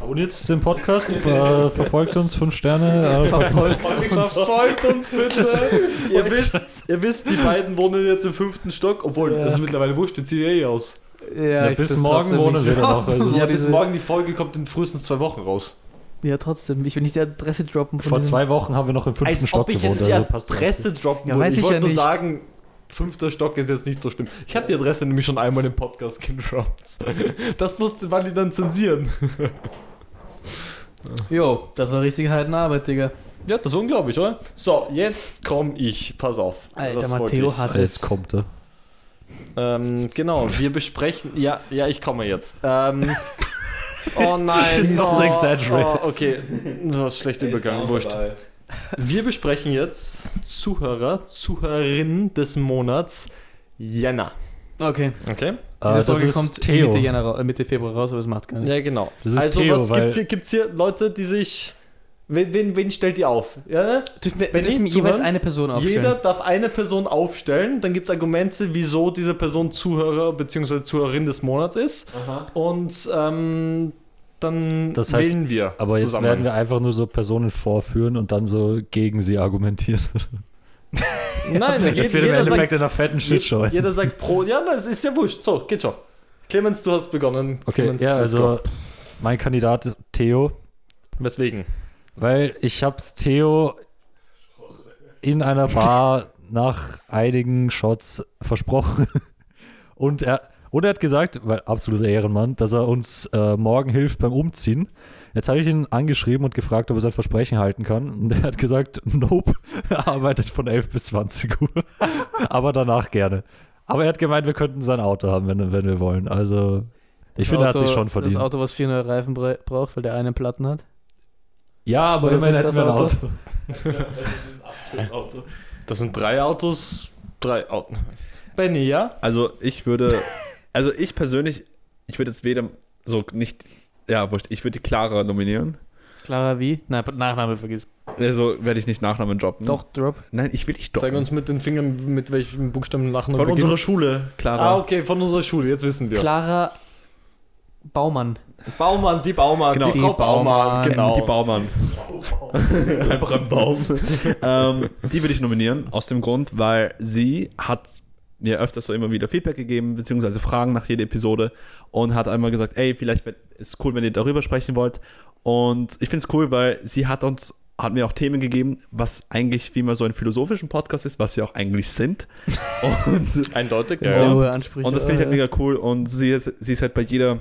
abonniert den Podcast, äh, verfolgt uns, 5 Sterne. Äh, *laughs* Verfolgt. *laughs* Folgt uns bitte. *laughs* ihr, wisst, ihr wisst, die beiden wohnen jetzt im fünften Stock, obwohl, das ist mittlerweile wurscht, jetzt sieht eh aus. Ja, Ja, ich bis morgen wohnen wir da noch. Also, Ja, bis morgen die Folge kommt in frühestens zwei Wochen raus. Ja, trotzdem. Ich will nicht die Adresse droppen. Von vor zwei Wochen haben wir noch im fünften Als Stock ob ich gewohnt. jetzt die also Adresse droppen Ja, würde. weiß Ich ich wollte ja nur nicht. sagen, fünfter Stock ist jetzt nicht so schlimm. Ich habe die Adresse nämlich schon einmal im Podcast gedroppt. Das musste Wally dann zensieren. *laughs* Jo, das war richtig Heidenarbeit, Digga. Ja, das ist unglaublich, oder? So, jetzt komme ich. Pass auf. Alter, Das Matteo hat Ah, Jetzt es. kommt er. Ähm, genau, wir besprechen. Ja, ja, ich komme jetzt. Ähm, *laughs* oh nein, Ist doch so oh, exaggerated. Oh, okay, du hast schlecht übergangen, wurscht. Wir besprechen jetzt Zuhörer, Zuhörerin des Monats Jänner. Okay. Okay? Diese Äh, das Folge ist kommt Theo. Mitte, Januar, äh, Mitte Februar raus, aber das macht gar nichts. Ja, genau. Das ist also, Theo, was gibt's hier? Gibt's hier Leute, die sich. Wen, wen, wen stellt ihr auf? Ja? Dürfen wir, Wenn dürfen jeweils eine Person aufstellen. Jeder darf eine Person aufstellen, dann gibt es Argumente, wieso diese Person Zuhörer bzw. Zuhörerin des Monats ist. Und ähm, dann Das heißt, wählen wir. Aber jetzt zusammen. werden wir einfach nur so Personen vorführen und dann so gegen sie argumentieren. *laughs* Nein, Das jeder, wird im jeder, Endeffekt in einer fetten Shitshow. je- jeder sagt pro. Ja, das ist ja wurscht. So, geht schon. Clemens, du hast begonnen. Okay, Clemens, ja, also mein Kandidat ist Theo, Weswegen? weil ich hab's Theo in einer Bar *laughs* nach einigen Shots versprochen. Und er, und er hat gesagt, weil absoluter Ehrenmann, dass er uns äh, morgen hilft beim Umziehen. Jetzt habe ich ihn angeschrieben und gefragt, ob er sein Versprechen halten kann. Und er hat gesagt, *laughs* nope, er arbeitet von 11 bis 20 Uhr. *laughs* Aber danach gerne. Aber er hat gemeint, wir könnten sein Auto haben, wenn, wenn wir wollen. Also, ich finde, er hat Auto- sich schon verdient. Das Auto, was vier neue Reifen bra- braucht, weil der eine Platten hat. Ja, aber Oder immerhin ist hätten das wir ein Auto? Auto. *laughs* Das sind drei Autos, drei Autos. Benny, ja? Also ich würde, also ich persönlich, ich würde jetzt weder so nicht, ja, wurscht, ich würde die Clara nominieren. Clara wie? Nein, Nachname vergiss. Also werde ich nicht Nachnamen droppen. Doch, Drop. Nein, ich will nicht droppen. Zeig uns mit den Fingern, mit welchem Buchstaben Lachen Von unserer Schule, Clara. Ah, okay, von unserer Schule, jetzt wissen wir. Clara Baumann. Baumann, die Baumann, Genau. die Frau Die Baumann. Baumann, genau. Die Baumann. *laughs* Einfach ein Baum. ähm, die würde ich nominieren, aus dem Grund, weil sie hat mir öfters so immer wieder Feedback gegeben, beziehungsweise Fragen nach jeder Episode und hat einmal gesagt, ey, vielleicht ist cool, wenn ihr darüber sprechen wollt. Und ich finde es cool, weil sie hat uns, hat mir auch Themen gegeben, was eigentlich wie immer so ein philosophischen Podcast ist, was wir auch eigentlich sind. *laughs* Und Eindeutig, Ja, sehr ja. hohe Ansprüche. und das finde ich halt mega cool. Und sie ist, sie ist halt bei jeder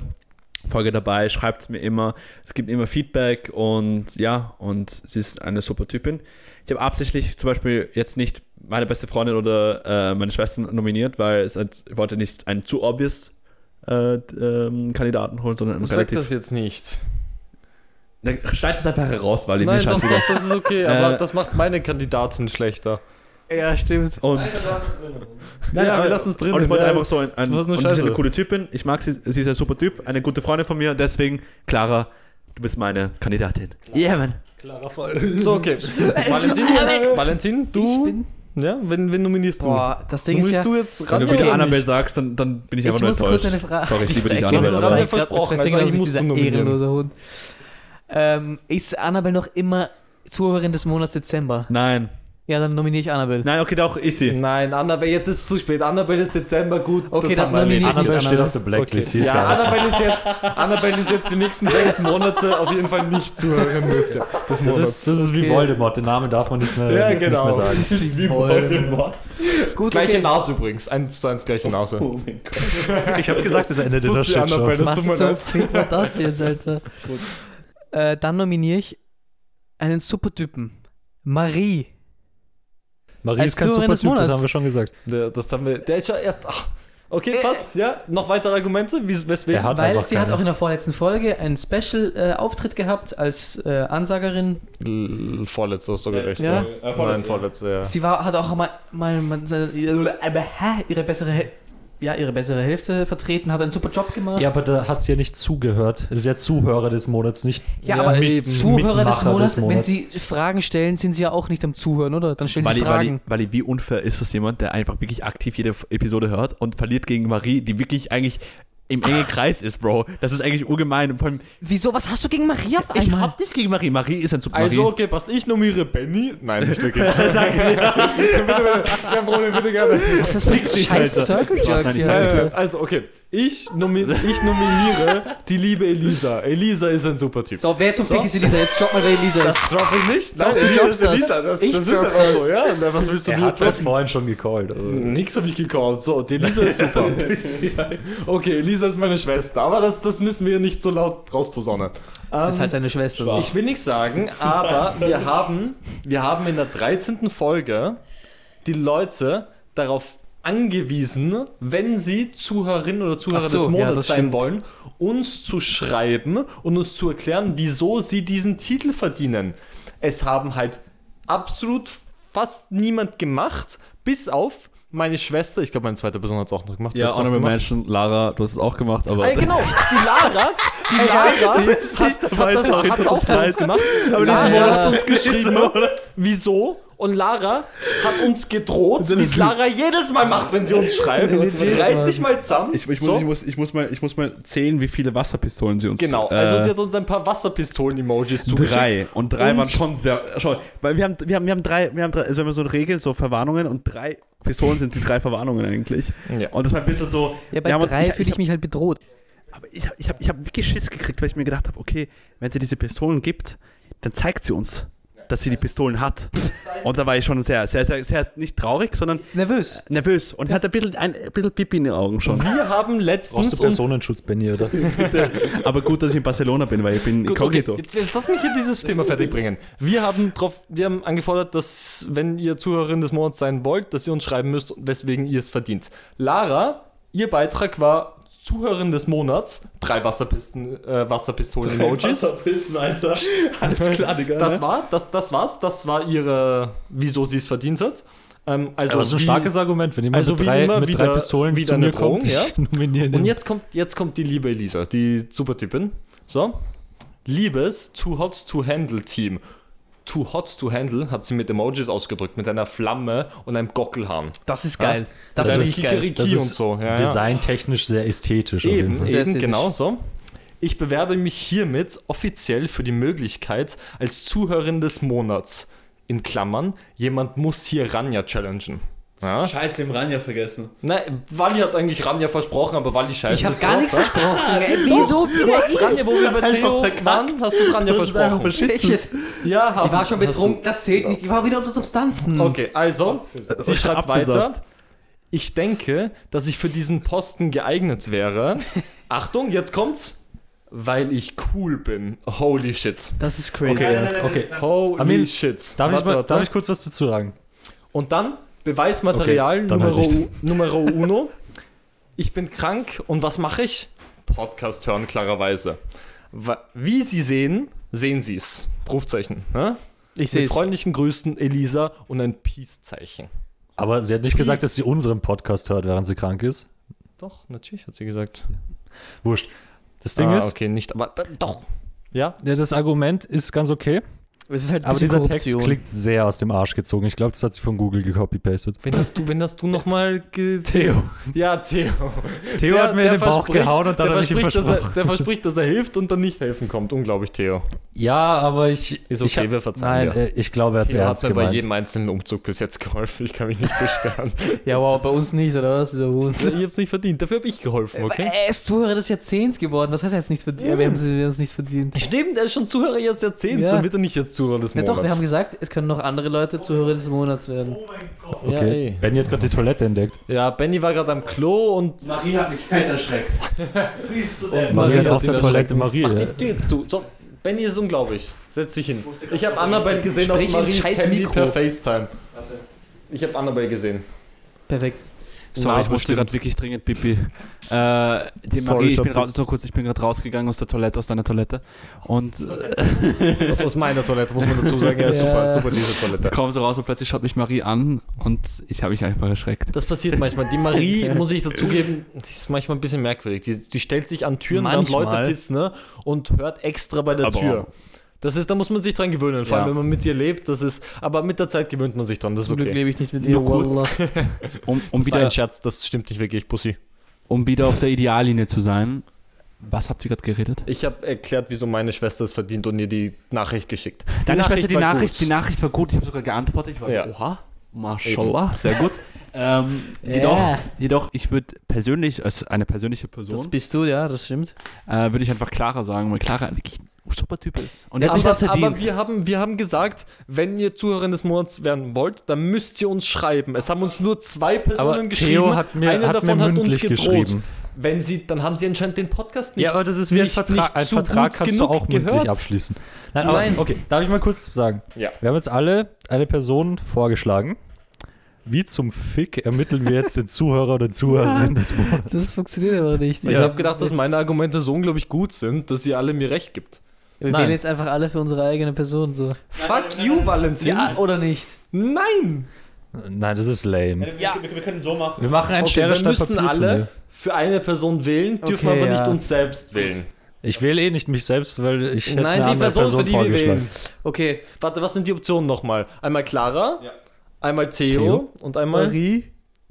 Folge dabei, schreibt es mir immer, es gibt immer Feedback und ja, und sie ist eine super Typin. Ich habe absichtlich zum Beispiel jetzt nicht meine beste Freundin oder äh, meine Schwestern nominiert, weil es halt, ich wollte nicht einen zu obvious äh, ähm, Kandidaten holen, sondern einen Sag relativ. das jetzt nicht. Dann schneid es einfach heraus, weil ich Nein, mir doch, doch, das ist okay, aber Äh, das macht meine Kandidatin schlechter. Ja, stimmt. Und Nein, Ja, wir aber- lassen es drin. Und ich wollte Ja, einfach so ein, ein sie ist eine coole Typin. Ich mag sie, sie ist ein super Typ, eine gute Freundin von mir. Deswegen, Clara, du bist meine Kandidatin. Ja, Mann. So, okay. *laughs* Valentin, Valentin, Ich du, bin. Ja, wen, wen nominierst du? Boah, das Ding ist ja. du jetzt Wenn du wieder Annabelle nicht? sagst, dann, dann bin ich Ich einfach nur muss kurz enttäuscht. eine Frage. Sorry, ich liebe dich, Das Annabelle. haben aber- wir versprochen, also musst du nominieren. ehrenlose Hund. Ähm, ist Annabelle noch immer Zuhörerin des Monats Dezember? Nein. Ja, dann nominiere ich Annabelle. Nein, okay, doch, ist sie. Nein, Annabelle, jetzt ist es zu spät. Annabelle ist Dezember, gut. Okay, das dann haben wir nominiere ich Annabelle steht auf der Blacklist, Okay. die ist ja. Annabelle ist, jetzt, *laughs* Annabelle ist jetzt die nächsten sechs Monate auf jeden Fall nicht zuhören müssen. Das Monats. ist, das ist wie Okay. Voldemort, den Namen darf man nicht mehr, Ja, nicht genau. mehr sagen. Das ist wie Voldemort. Gut, gleiche okay. Nase übrigens. Eins zu eins gleiche Nase. *laughs* Ich habe gesagt, das endet in der Pussy Annabelle, Shitshow. das Was tut mir zum leid. Das jetzt, Alter? Äh, dann nominiere ich einen Supertypen. Marie. Marie Als ist kein Zuhörerin des Supertyp, das haben wir schon gesagt. Der, das haben wir. Der ist schon erst. Ach, okay, passt. Ja, noch weitere Argumente? Wie, weswegen? Hat Weil sie hat keine. auch in der vorletzten Folge einen Special-Auftritt gehabt als äh, Ansagerin. L- Vorletzter ist sogar recht. Ja. Nein, vorletzter, ja. Sie war, hat auch mal, mal, mal ihre bessere, ja, ihre bessere Hälfte vertreten, hat einen super Job gemacht. Ja, aber da hat sie ja nicht zugehört. Es ist ja Zuhörer des Monats, nicht Ja, aber eben. Zuhörer des Monats, des wenn Monats. sie Fragen stellen, sind sie ja auch nicht am Zuhören, oder? Dann stellen Wally, sie Fragen. Wally, wie unfair ist das jemand, der einfach wirklich aktiv jede Episode hört und verliert gegen Marie, die wirklich eigentlich im engen Kreis ist, Bro. Das ist eigentlich ungemein. Und vor allem, Wieso, was hast du gegen Maria auf ich einmal? hab nicht gegen Marie. Marie ist ein super Also, Marie. okay, passt. Ich nominiere Benny. Nein, nicht wirklich. *laughs* bitte, bitte. Kein Problem, bitte gerne. was ist das für ein dich, scheiß Alter. Circle Jerk Nein, ich hier? sag nicht. Alter? Also, okay. Ich, nomi ich nominiere die liebe Elisa. Elisa ist ein super Typ. So, wer zum So. Fick ist Elisa? Jetzt schaut mal, wer Elisa Das ist. droppe ich nicht. Doch, Nein, du Elisa droppst ist Elisa. Das, Ich das ist dropp einfach das. so, ja. Na, Was willst du Er mir hat jetzt das sagen? vorhin schon gecallt. Also. Nix habe ich gekauft. So, die Elisa ist super. *laughs* okay, Elisa ist meine Schwester. Aber das, das müssen wir nicht so laut rausposaunen. Das ist halt seine Schwester. So. Ich will nicht sagen, *laughs* aber wir haben, wir haben in der 13. Folge die Leute darauf angewiesen, wenn sie Zuhörerinnen oder Zuhörer so, des ja, Monats das sein stimmt. wollen, uns zu schreiben und uns zu erklären, wieso sie diesen Titel verdienen. Es haben halt absolut fast niemand gemacht, bis auf meine Schwester. Ich glaube, meine zweite Person hat es auch noch gemacht. Ja, Honorable? Mention, Lara, du hast es auch gemacht, aber. Ey, genau, die Lara, die Lara hat, hat, das, hat das auch gemacht. Aber Lara hat uns geschrieben, wieso? Und Lara hat uns gedroht, wie es Lara jedes Mal macht, wenn sie uns schreibt. Reiß dich mal zusammen. Ich, ich, muss, So. ich, muss, ich, muss mal, ich muss mal zählen, wie viele Wasserpistolen sie uns Genau, äh, also sie hat uns ein paar Wasserpistolen-Emojis zugeschickt. Drei. Und drei Und- waren schon sehr. Schau, weil wir haben, wir haben, wir haben drei, wir haben drei, also wir haben so eine Regel, so Verwarnungen und drei Pistolen sind die drei Verwarnungen eigentlich. Ja. Und das war ein bisschen so. Ja, bei wir haben uns- drei ich- fühle ich mich halt bedroht. Aber ich, ich habe ich hab wirklich Schiss gekriegt, weil ich mir gedacht habe, okay, wenn sie diese Pistolen gibt, dann zeigt sie uns, dass sie die Pistolen hat. Und da war ich schon sehr, sehr, sehr, sehr nicht traurig, sondern Nervös. nervös und hatte ein bisschen, ein, ein bisschen Pipi in den Augen schon. Wir haben Brauchst letztens du uns Personenschutz, Benny, oder? *laughs* Aber gut, dass ich in Barcelona bin, weil ich bin Gut, okay, inkognito. jetzt, jetzt lass mich hier dieses Thema fertig bringen. Wir haben, drauf, wir haben angefordert, dass, wenn ihr Zuhörerin des Monats sein wollt, dass ihr uns schreiben müsst, weswegen ihr es verdient. Lara, ihr Beitrag war Zuhörerin des Monats, drei Wasserpisten, äh, Wasserpistolen-Emojis. Wissen, Alter. *laughs* Alles klar, Digga. Das ne? war, das, das war's, das war ihre, wieso sie es verdient hat. Ähm, also Aber das ist ein wie- starkes Argument, wenn jemand also mit, wie drei, immer mit wieder- drei Pistolen wieder zu eine mir kommt, Drohung, ja? nominiere ihn. Und jetzt kommt, jetzt kommt die liebe Elisa, die Supertypin. So. Liebes Too Hot to Handle Team. Too Hot to Handle hat sie mit Emojis ausgedrückt, mit einer Flamme und einem Gockelhahn. Das ist geil. Das, Das ist geil. Das und ist so. Ja, ja. designtechnisch sehr ästhetisch. auf jeden Eben, Fall. Sehr eben ästhetisch. genau so. Ich bewerbe mich hiermit offiziell für die Möglichkeit als Zuhörerin des Monats. In Klammern, jemand muss hier Ranja challengen. Ja? Scheiße, im Ranja vergessen. Nein, Wally hat eigentlich Ranja versprochen, aber Wally scheiße. Ich habe ist gar nichts versprochen. Ey, wieso? Du hast Ranja, wo wir bei Theo waren, hast du es Ranja versprochen. Ich, ich Ja, haben, war schon betrunken, das zählt nicht. Ich war wieder unter Substanzen. Okay, also, sie schreibt Abgesagt. weiter. Ich denke, dass ich für diesen Posten geeignet wäre. *laughs* Achtung, jetzt kommt's. Weil ich cool bin. Holy shit. Das ist crazy. Okay, okay. Holy Armin, shit. Darf, ich Warte, mal, warte. darf ich kurz was dazu sagen? Und dann Beweismaterial Okay, Numero, halt. Numero uno. Ich bin krank und was mache ich? Podcast hören, klarerweise. Wie Sie sehen, sehen Sie es. Rufzeichen. Ne? Ich sehe Mit freundlichen Grüßen, Elisa und ein Peace-Zeichen. Aber sie hat nicht gesagt, dass sie unseren Podcast hört, während sie krank ist. Doch, natürlich hat sie gesagt. Wurscht. Das Ding ah, ist, okay, nicht, aber doch. Ja, ja, das Argument ist ganz okay, halt ein aber bisschen dieser Text Korruption. klingt sehr aus dem Arsch gezogen. Ich glaube, das hat sie von Google gecopy-pastet. wenn hast du, wenn hast du nochmal Theo. Ja, Theo. Theo hat mir in den Bauch gehauen und dann der habe ich ihm verspricht, dass er, versprochen. der verspricht, dass er hilft und dann nicht helfen kommt. Unglaublich, Theo. Ja, aber ich. Ist ich okay, hab- wir verzeihen Nein, dir. äh, ich glaube, er hat es Theo hat ernst mir bei gemeint. jedem einzelnen Umzug bis jetzt geholfen. Ich kann mich nicht beschweren. *laughs* Ja, wow, bei uns nicht, oder was? Dieser Hund. Ihr habt es nicht verdient. Dafür habe ich geholfen, okay? Er ist Zuhörer des Jahrzehnts geworden. Was heißt er jetzt nicht verdient? Ja, wir haben es nicht verdient. Stimmt, er ist schon Zuhörer jetzt Jahrzehnts. Ja. Dann wird er nicht jetzt Zuhörer des Ja, Monats. doch, wir haben gesagt, es können noch andere Leute Zuhörer des Monats werden. Ja, Okay. ey. Benny hat gerade die Toilette entdeckt. ja, Benny war gerade am Klo und Marie hat mich kalt erschreckt. *laughs* Und Marie hat hat auf der Toilette. Marie. Mach ja. die Tür jetzt zu. So, Benny ist unglaublich. Setz dich hin. Ich habe Annabelle gesehen auf Maries Handy per FaceTime. Ich habe Annabelle gesehen. Perfekt. Sorry, Na, ich so musste stimmt. gerade wirklich dringend Pipi. Äh, die Sorry, Marie, ich bin raus, so kurz, ich bin gerade rausgegangen aus der Toilette, aus deiner Toilette. Und Das ist aus meiner Toilette, muss man dazu sagen. Ja, Ja. super, super diese Toilette. kaum so raus und plötzlich schaut mich Marie an und ich habe mich einfach erschreckt. Das passiert manchmal. Die Marie, *laughs* muss ich dazugeben, die ist manchmal ein bisschen merkwürdig. Die, die stellt sich an Türen, während Manchmal. Leute pissen ne, und hört extra bei der Aber- Tür. Das ist, da muss man sich dran gewöhnen, vor allem Ja. wenn man mit ihr lebt. Das ist, aber mit der Zeit gewöhnt man sich dran. Das ist Zum Glück okay. lebe ich nicht mit dir. Nur kurz. *laughs* Um, um, Das war wieder, ein Scherz, das stimmt nicht wirklich, Pussy. um wieder auf der Ideallinie zu sein. Was habt ihr gerade geredet? Ich habe erklärt, wieso meine Schwester es verdient und ihr die Nachricht geschickt. Deine Schwester, die war Nachricht, gut. die Nachricht war gut, ich habe sogar geantwortet. Ich war Ja. oha, mashallah, sehr gut. *laughs* ähm, Ja. jedoch, jedoch, ich würde persönlich, als eine persönliche Das Person, bist du, ja, das stimmt. äh, würde ich einfach Clara sagen, weil Clara wirklich ein super Typ ist. Und aber, hat sich das verdient. aber wir haben, wir haben gesagt, wenn ihr Zuhörerin des Monats werden wollt, dann müsst ihr uns schreiben. Es haben uns nur zwei Personen Aber geschrieben. Theo hat mir, Eine hat davon mir hat uns mündlich gedroht. geschrieben. Wenn sie, dann haben sie anscheinend den Podcast nicht. Ja, aber das ist wie ein nicht- Vertrag. nicht Ein Vertrag kannst du auch mündlich gehört. abschließen. Nein, aber Nein. okay, darf ich mal kurz sagen? Ja. Wir haben jetzt alle eine Person vorgeschlagen. Wie zum Fick ermitteln wir jetzt den Zuhörer oder Zuhörerin des Monats? Das funktioniert aber nicht. Ich habe gedacht, dass meine Argumente so unglaublich gut sind, dass ihr alle mir recht gibt. Wir Nein. wählen jetzt einfach alle für unsere eigene Person so. Fuck you, Valentin. Ja, oder nicht? Nein. Nein, das ist lame. Ja. wir, können so machen. Wir machen ein Okay, Schere wir müssen Papier alle für eine Person wählen, dürfen Okay, aber ja. nicht uns selbst wählen. Ich wähle eh nicht mich selbst, weil ich hätte Nein, eine die andere Person, für die wir vorgeschlagen. wählen. Okay, Warte, was sind die Optionen nochmal? Einmal Clara, einmal Theo, Theo. und einmal Marie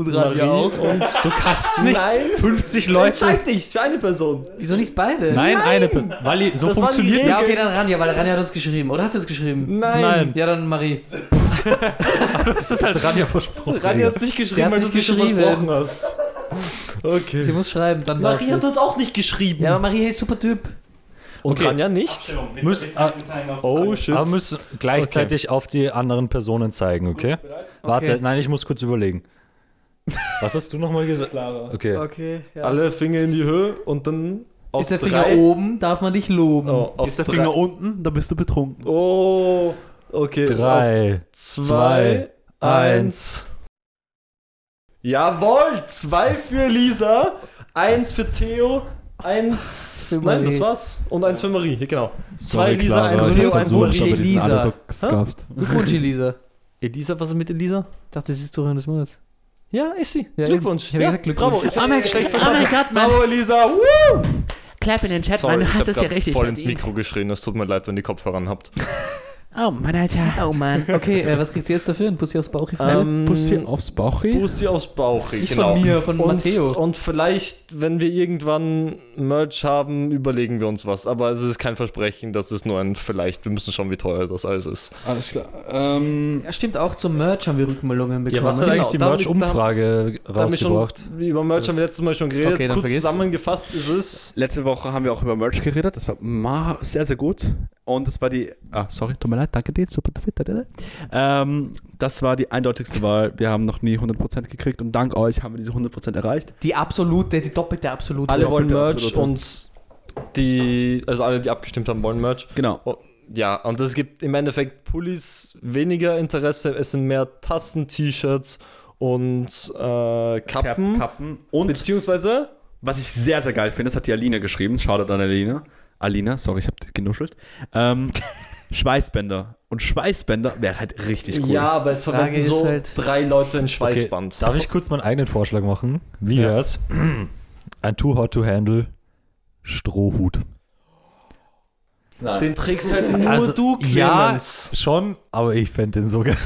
und Marie auch. und Du kannst nicht Nein, 50 Leute. entscheid dich für eine Person. Wieso nicht beide? Nein, eine Person. Wally, so Das waren die funktioniert. Ja, okay, dann Ranja, weil Ranja hat uns geschrieben. Oder hat sie uns geschrieben? Nein. Nein. Ja, dann Marie. *laughs* das. ist halt Ranja versprochen. Rani hat es nicht Der geschrieben, hat weil du es nicht schon geschrieben. versprochen hast. Okay. Sie muss schreiben, dann Marie hat das auch nicht geschrieben. Ja, aber Marie ist super Typ. Und Okay. kann ja nicht. Müssen, ah, Oh shit. aber müssen gleichzeitig auf die anderen Personen zeigen, okay? Warte, nein, ich muss kurz überlegen. Was hast du nochmal gesagt? Okay. Okay, ja. Alle Finger in die Höhe und dann auf ist der Finger drei. oben, darf man dich loben. Oh, auf Ist der drei. Finger unten, dann bist du betrunken. Oh, okay. Auf Drei. zwei, zwei, eins. Jawohl, zwei für Lisa, eins für Theo, eins. Für Nein, Marie. das war's. Und eins für Marie, hier, genau. Zwei Sorry, Lisa, Clara, eins Theo, hab eins versucht, Marie. Elisa. so. Glückwunsch, Elisa. Elisa, was ist mit Elisa? Ich dachte, sie ist Zuhörerin des Monats. Ja, ist sie. Ja, Glückwunsch. ich hab gesagt Glückwunsch. Bravo, ich Oh mein, schlecht oh verstanden. mein Gott, Mann. Bravo, Elisa. Woo! Clap in den Chat, Sorry, Mann. Du ich hast es ja richtig voll ins. Mikro geschrien. Es tut mir leid, wenn ihr Kopfhörer anhabt. *laughs* Oh Mann, Alter. Oh Mann. Okay, äh, was kriegt sie jetzt dafür? Ein Pussy aufs Bauch? Ähm, Pussy aufs Bauchi. Pussy aufs Bauch. Nicht genau. von mir, von und, Matteo. Und vielleicht, wenn wir irgendwann Merch haben, überlegen wir uns was. Aber es ist kein Versprechen, das ist nur ein vielleicht. Wir müssen schauen, wie teuer das alles ist. Alles klar. Ähm, Ja, stimmt, auch zum Merch haben wir Rückmeldungen bekommen. Ja, was hat Genau, eigentlich die damit- Merch-Umfrage wir schon, rausgebracht? über Merch haben wir letztes Mal schon geredet. Okay, dann Kurz vergiss. zusammengefasst ist es. letzte Woche haben wir auch über Merch geredet. Das war sehr, sehr gut. Und das war die. Ah, sorry, tut mir leid, danke dir. Super Twitter. Ähm, das war die eindeutigste Wahl. Wir haben noch nie 100% gekriegt und dank euch haben wir diese 100% erreicht. Die absolute, die doppelte absolute. Alle wollen Merch absolute. und die, also alle, die abgestimmt haben, wollen Merch. Genau. Oh, ja, und es gibt im Endeffekt Pullis weniger Interesse. Es sind mehr Tassen, T-Shirts und äh, Kappen. Kappen. Und Beziehungsweise was ich sehr, sehr geil finde, das hat die Alina geschrieben. Shoutout an Alina. Alina, sorry, ich habe genuschelt. Ähm, *laughs* Schweißbänder. Und Schweißbänder wäre halt richtig cool. Ja, aber es Frage verwenden ist so halt- drei Leute ein Okay, Schweißband. darf ich kurz meinen eigenen Vorschlag machen? Wie Ja. wär's? *clears throat* Ein Too Hot to Handle Strohhut. Den trägst halt nur Also, du, ja, Clemens. schon, aber ich fände den sogar.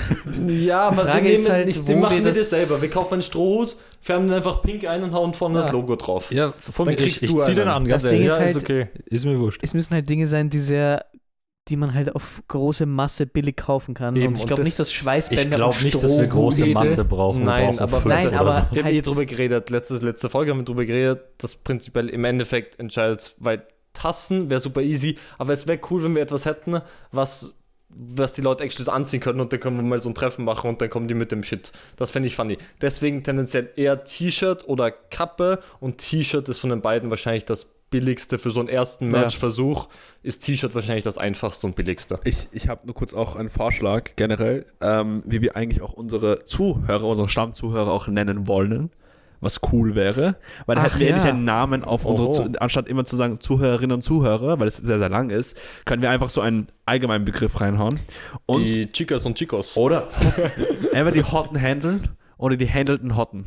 Ja, aber wir, Frage ist nehmen halt, nicht, den machen wir wir das- das selber. Wir kaufen einen Strohhut, färben den einfach pink ein und hauen vorne das Ja. Logo drauf. Ja, von mir, ich, kriegst ich du zieh den einen. an, ganz Das Ding ehrlich. ja, ist ist halt- okay. Ist mir wurscht. Es müssen halt Dinge sein, die sehr die man halt auf große Masse billig kaufen kann. Eben, und ich glaube das- nicht, dass Schweißbänder Ich glaube nicht, dass wir große Masse brauchen. Nein, brauchen aber- Nein, aber- so. Wir haben halt- eh drüber geredet, letzte, letzte Folge haben wir drüber geredet, dass prinzipiell im Endeffekt entscheidet, weil Tassen wäre super easy, aber es wäre cool, wenn wir etwas hätten, was, was die Leute actually anziehen können und dann können wir mal so ein Treffen machen und dann kommen die mit dem Shit. Das fände ich funny. Deswegen tendenziell eher T-Shirt oder Kappe und T-Shirt ist von den beiden wahrscheinlich das billigste für so einen ersten Ja. Merch-Versuch. Ist T-Shirt wahrscheinlich das einfachste und billigste. Ich, ich habe nur kurz auch einen Vorschlag generell, ähm, wie wir eigentlich auch unsere Zuhörer, unsere Stammzuhörer auch nennen wollen, was cool wäre. Weil dann Ach hätten wir ja. endlich einen Namen auf unsere, Oho. Zu- anstatt immer zu sagen Zuhörerinnen und Zuhörer, weil es sehr, sehr lang ist, können wir einfach so einen allgemeinen Begriff reinhauen. Und die Chicas und Chicos. oder *laughs* entweder die Hotten handeln oder die handelten Hotten.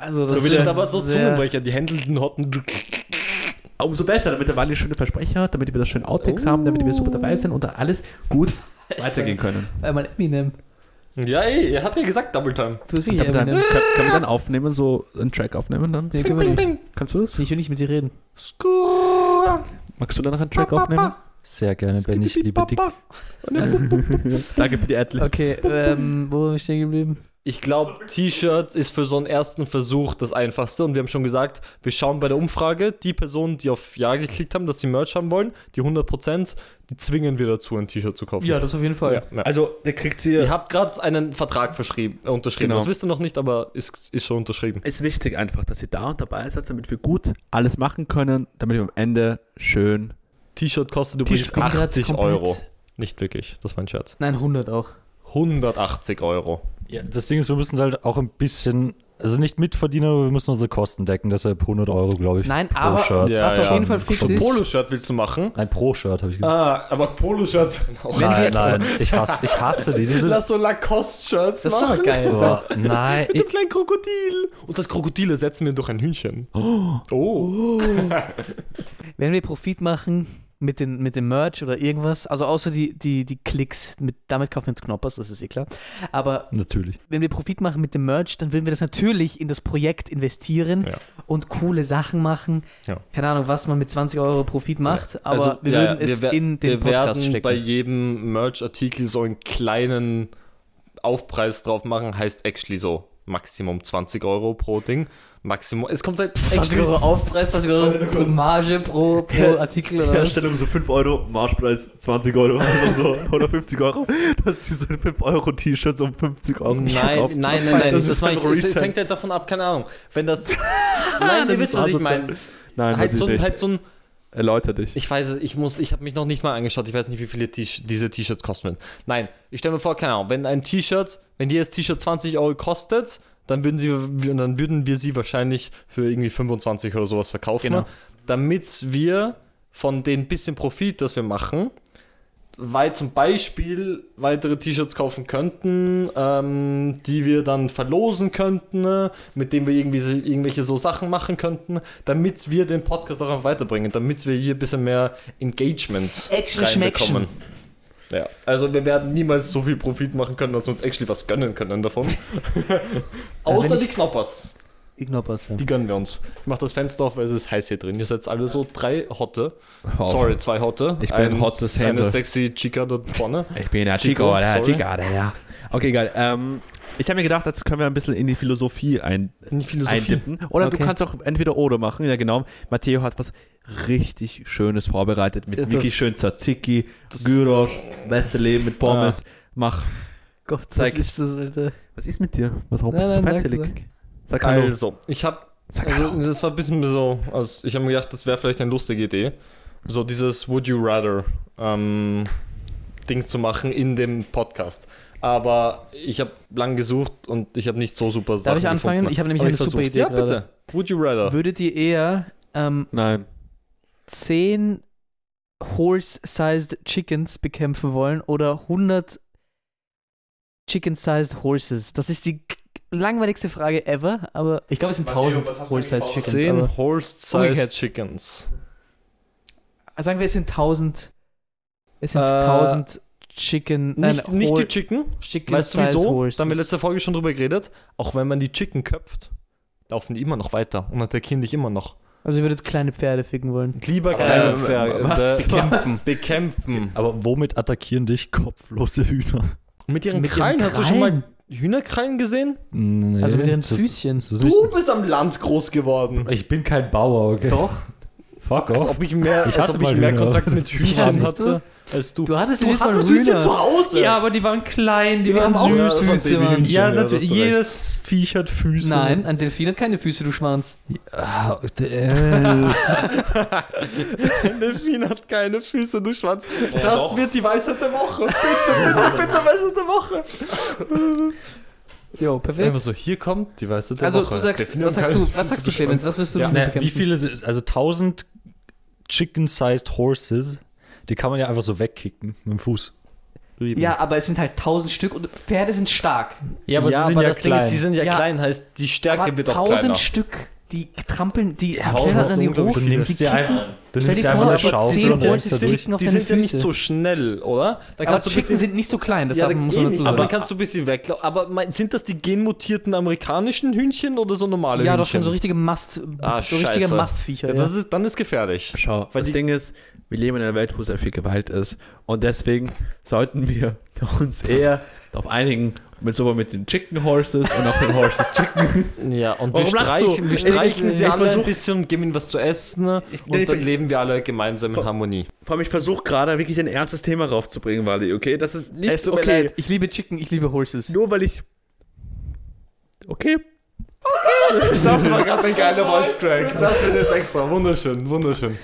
Also so das wird ist aber so Zungenbrecher, die händelten Hotten. Umso besser, damit der Wally schöne Versprecher hat, damit wir das schön Outtakes haben, damit wir super dabei sind und da alles gut *laughs* weitergehen können. Einmal Eminem. Ja, ey, er hat ja gesagt Double Time. Du bist wie Können wir, dann, Eminem. können, können wir dann aufnehmen, so einen Track aufnehmen dann? Nee, wir nicht. Kannst du das? Ich will nicht mit dir reden. Magst du dann noch einen Track aufnehmen? Sehr gerne, Ben, ich liebe dich. *laughs* Danke für die Adlibs. Okay, ähm, wo bin ich stehen geblieben? Ich glaube, T-Shirts ist für so einen ersten Versuch das einfachste. Und wir haben schon gesagt, wir schauen bei der Umfrage, die Personen, die auf Ja geklickt haben, dass sie Merch haben wollen, die 100%, die zwingen wir dazu, ein T-Shirt zu kaufen. Ja, das auf jeden Fall. ja, ja. Also, der kriegt hier. Ihr habt gerade einen Vertrag verschrieben, äh, unterschrieben. Genau. Das wisst ihr noch nicht, aber ist, ist schon unterschrieben. ist wichtig einfach, dass ihr da und dabei seid, damit wir gut alles machen können, damit wir am Ende schön. T-Shirt kostet übrigens bin ich grad 80 komplett- Euro. Nicht wirklich, das war ein Scherz. Nein, 100 auch. 180 Euro. Ja, das Ding ist, wir müssen halt auch ein bisschen, also nicht mitverdienen, aber wir müssen unsere Kosten decken. Deshalb 100 Euro, glaube ich, Nein, pro aber- Shirt. Ja, Was auf jeden Fall fix so ein ist- Poloshirt willst du machen? Nein, pro Shirt habe ich gesagt. Ah, aber Poloshirts auch. Nein, nein, ich hasse, ich hasse die. Diese, Lass so Lacoste-Shirts Das ist machen. aber geil. Boah, nein, Mit einem kleinen Krokodil. Und das Krokodil ersetzen wir durch ein Hühnchen. Oh. Wenn wir Profit machen mit, den, mit dem Merch oder irgendwas, also außer die, die, die Klicks, mit, damit kaufen wir uns Knoppers, das ist eh klar. Aber natürlich. wenn wir Profit machen mit dem Merch, dann würden wir das natürlich in das Projekt investieren Ja. und coole Sachen machen. Ja. Keine Ahnung, was man mit 20 Euro Profit macht, aber Also, wir ja, würden wir es wer- in den wir Podcast werden stecken. bei jedem Merch-Artikel so einen kleinen Aufpreis drauf machen, heißt actually so Maximum 20 Euro pro Ding. Maximum, es kommt halt 20 Euro Aufpreis, 20 Euro Marge pro, pro Artikel oder? Herstellung so 5 Euro, Marschpreis 20 Euro oder so, *laughs* oder 50 Euro. Du hast diese 5 Euro T-Shirts um 50 Euro. Nein, nein, nein, nein, Das das, Resell. hängt halt davon ab, keine Ahnung. Wenn das. *laughs* Nein, ihr Das wisst, was ich asozial. meine. Nein, Halt so, halt so ein. Erläuter dich. Ich weiß, ich muss, ich habe mich noch nicht mal angeschaut, ich weiß nicht, wie viele T diese T-Shirts kosten. Nein, ich stelle mir vor, keine Ahnung, wenn ein T-Shirt, wenn jedes T-Shirt 20 Euro kostet, dann würden, sie, dann würden wir sie wahrscheinlich für irgendwie 25 oder sowas verkaufen, Genau. damit wir von den bisschen Profit, das wir machen, weil zum Beispiel weitere T-Shirts kaufen könnten, ähm, die wir dann verlosen könnten, ne, mit denen wir irgendwie irgendwelche so Sachen machen könnten, damit wir den Podcast auch weiterbringen, damit wir hier ein bisschen mehr Engagements Action reinbekommen. Ja, also wir werden niemals so viel Profit machen können, dass wir uns actually was gönnen können davon. *laughs* Außer wenn die Knoppers. Ignoppers, ja. Die gönnen wir uns. Ich mach das Fenster auf, weil es ist heiß hier drin. Ihr seid alle so drei Hotte. Oh. Sorry, zwei Hotte. Ich bin Ein- hottes Eine sexy Chica dort vorne. *laughs* Ich bin der Chico, Chico, sorry. Chica, der, ja. Okay, geil. Ähm, ich habe mir gedacht, jetzt können wir ein bisschen in die Philosophie ein, In die Philosophie. eindippen. Oder du Okay. kannst auch entweder oder machen. Ja, genau. Matteo hat was richtig Schönes vorbereitet mit Ja, das- wirklich schön Tzatziki, Gyros, beste Leben mit Pommes. Mach. Gott, Zeig. was ist das, Alter? Was ist mit dir? Was warum Nein, bist du so nein, sag, fettelig? Sag hallo. Also, ich habe Also, das war ein bisschen so, also ich habe mir gedacht, das wäre vielleicht eine lustige Idee, so dieses Would You Rather ähm, Dings zu machen in dem Podcast. Aber ich habe lang gesucht und ich habe nicht so super Darf ich anfangen? gefunden. Ich habe nämlich Aber eine super. Idee Ja, gerade. bitte. Would You Rather. Würdet ihr eher ähm, Nein. 10 Horse-sized Chickens bekämpfen wollen oder 100 Chicken-sized Horses? Das ist die langweiligste Frage ever, aber ich glaube, es sind 1000 Horse-sized Chickens. Aber, Zehn Horse-Sized Umgekehrt. Chickens. sagen wir, es sind 1000. Es sind Äh, 1000 Chicken. Nicht, nein, nicht Hor- die Chicken. Chicken Weißt du wieso? Horses. Da haben wir letzte Folge schon drüber geredet. Auch wenn man die Chicken köpft, laufen die immer noch weiter und attackieren dich immer noch. Also, ihr würdet kleine Pferde ficken wollen. Lieber kleine Ähm, Pferde. was? Bekämpfen. *laughs* Bekämpfen. Aber womit attackieren dich kopflose Hühner? Mit ihren Mit ihren Krallen, hast du schon mal Krallen? Hühnerkrallen gesehen? Nee, Also mit ihren Füßchen. Du bist am Land groß geworden. Ich bin kein Bauer, okay? Doch. Fuck Als off. ob ich mehr, Ich als hatte ob ich mehr. Kontakt mit *laughs* wahr. hatte als du. Du hattest Du jedes hattest Hühnchen Hühner. zu Hause. Ja, aber die waren klein, die Wir waren haben auch süß. Ja, waren Ja, ja, natürlich. du recht. Jedes Viech hat Füße. Nein, ein Delfin hat keine Füße, du Schwanz. Ah, äh, *laughs* Ein Delfin hat keine Füße, du Schwanz. das wird die Weisheit der Woche. Bitte, bitte, bitte, Weisheit der Woche. Jo, perfekt. Einfach so, hier kommt die Weisheit der Also, Woche. du sagst, was sagst du, was sagst du, Clemens? Was wirst du ja, ne, bekämpfen? wie viele sind, also 1000 chicken-sized horses, die kann man ja einfach so wegkicken mit dem Fuß. Ja, aber es sind halt 1000 Stück und Pferde sind stark. Ja, aber ja, sie sind aber ja das Ding klein. ist, die sind ja, Ja. klein, heißt, die Stärke Aber wird auch 1000 kleiner. Stück, die trampeln, die Ja, klettern an die hoch. du nimmst Die sie kicken. einfach, du nimmst sie einfach eine aber Schaufel 10 und rennst da durch. Die sind ja nicht so schnell, oder? Da aber Chicken bisschen sind nicht so klein, das ja, darf, da muss man dazu aber sagen. dann kannst du ein bisschen weglaufen. Aber mein- sind das die genmutierten amerikanischen Hühnchen oder so normale Ja, Hühnchen? doch schon so richtige Mast, Ah, so richtige scheiße. Mastviecher. Ja, Ja, das ist, dann ist gefährlich. Schau, Weil das Ding ist, wir leben in einer Welt, wo sehr viel Gewalt ist. Und deswegen sollten wir *laughs* uns eher darauf einigen, mit sowohl mit den Chicken Horses und auch den Horses Chicken. *laughs* Ja, und wir Warum du? streichen, wir Ich- streichen ich- sie ich alle ein versuch- bisschen, geben ihnen was zu essen und nee, dann ich- leben wir alle gemeinsam in Harmonie. Vor allem, ich versuche gerade wirklich ein ernstes Thema raufzubringen, Wally, okay? Das ist nicht es tut mir okay. leid. Ich liebe Chicken, ich liebe Horses. Nur weil ich. Okay. *laughs* Das war gerade ein geiler Voice Crack. Das wird jetzt extra. Wunderschön, wunderschön.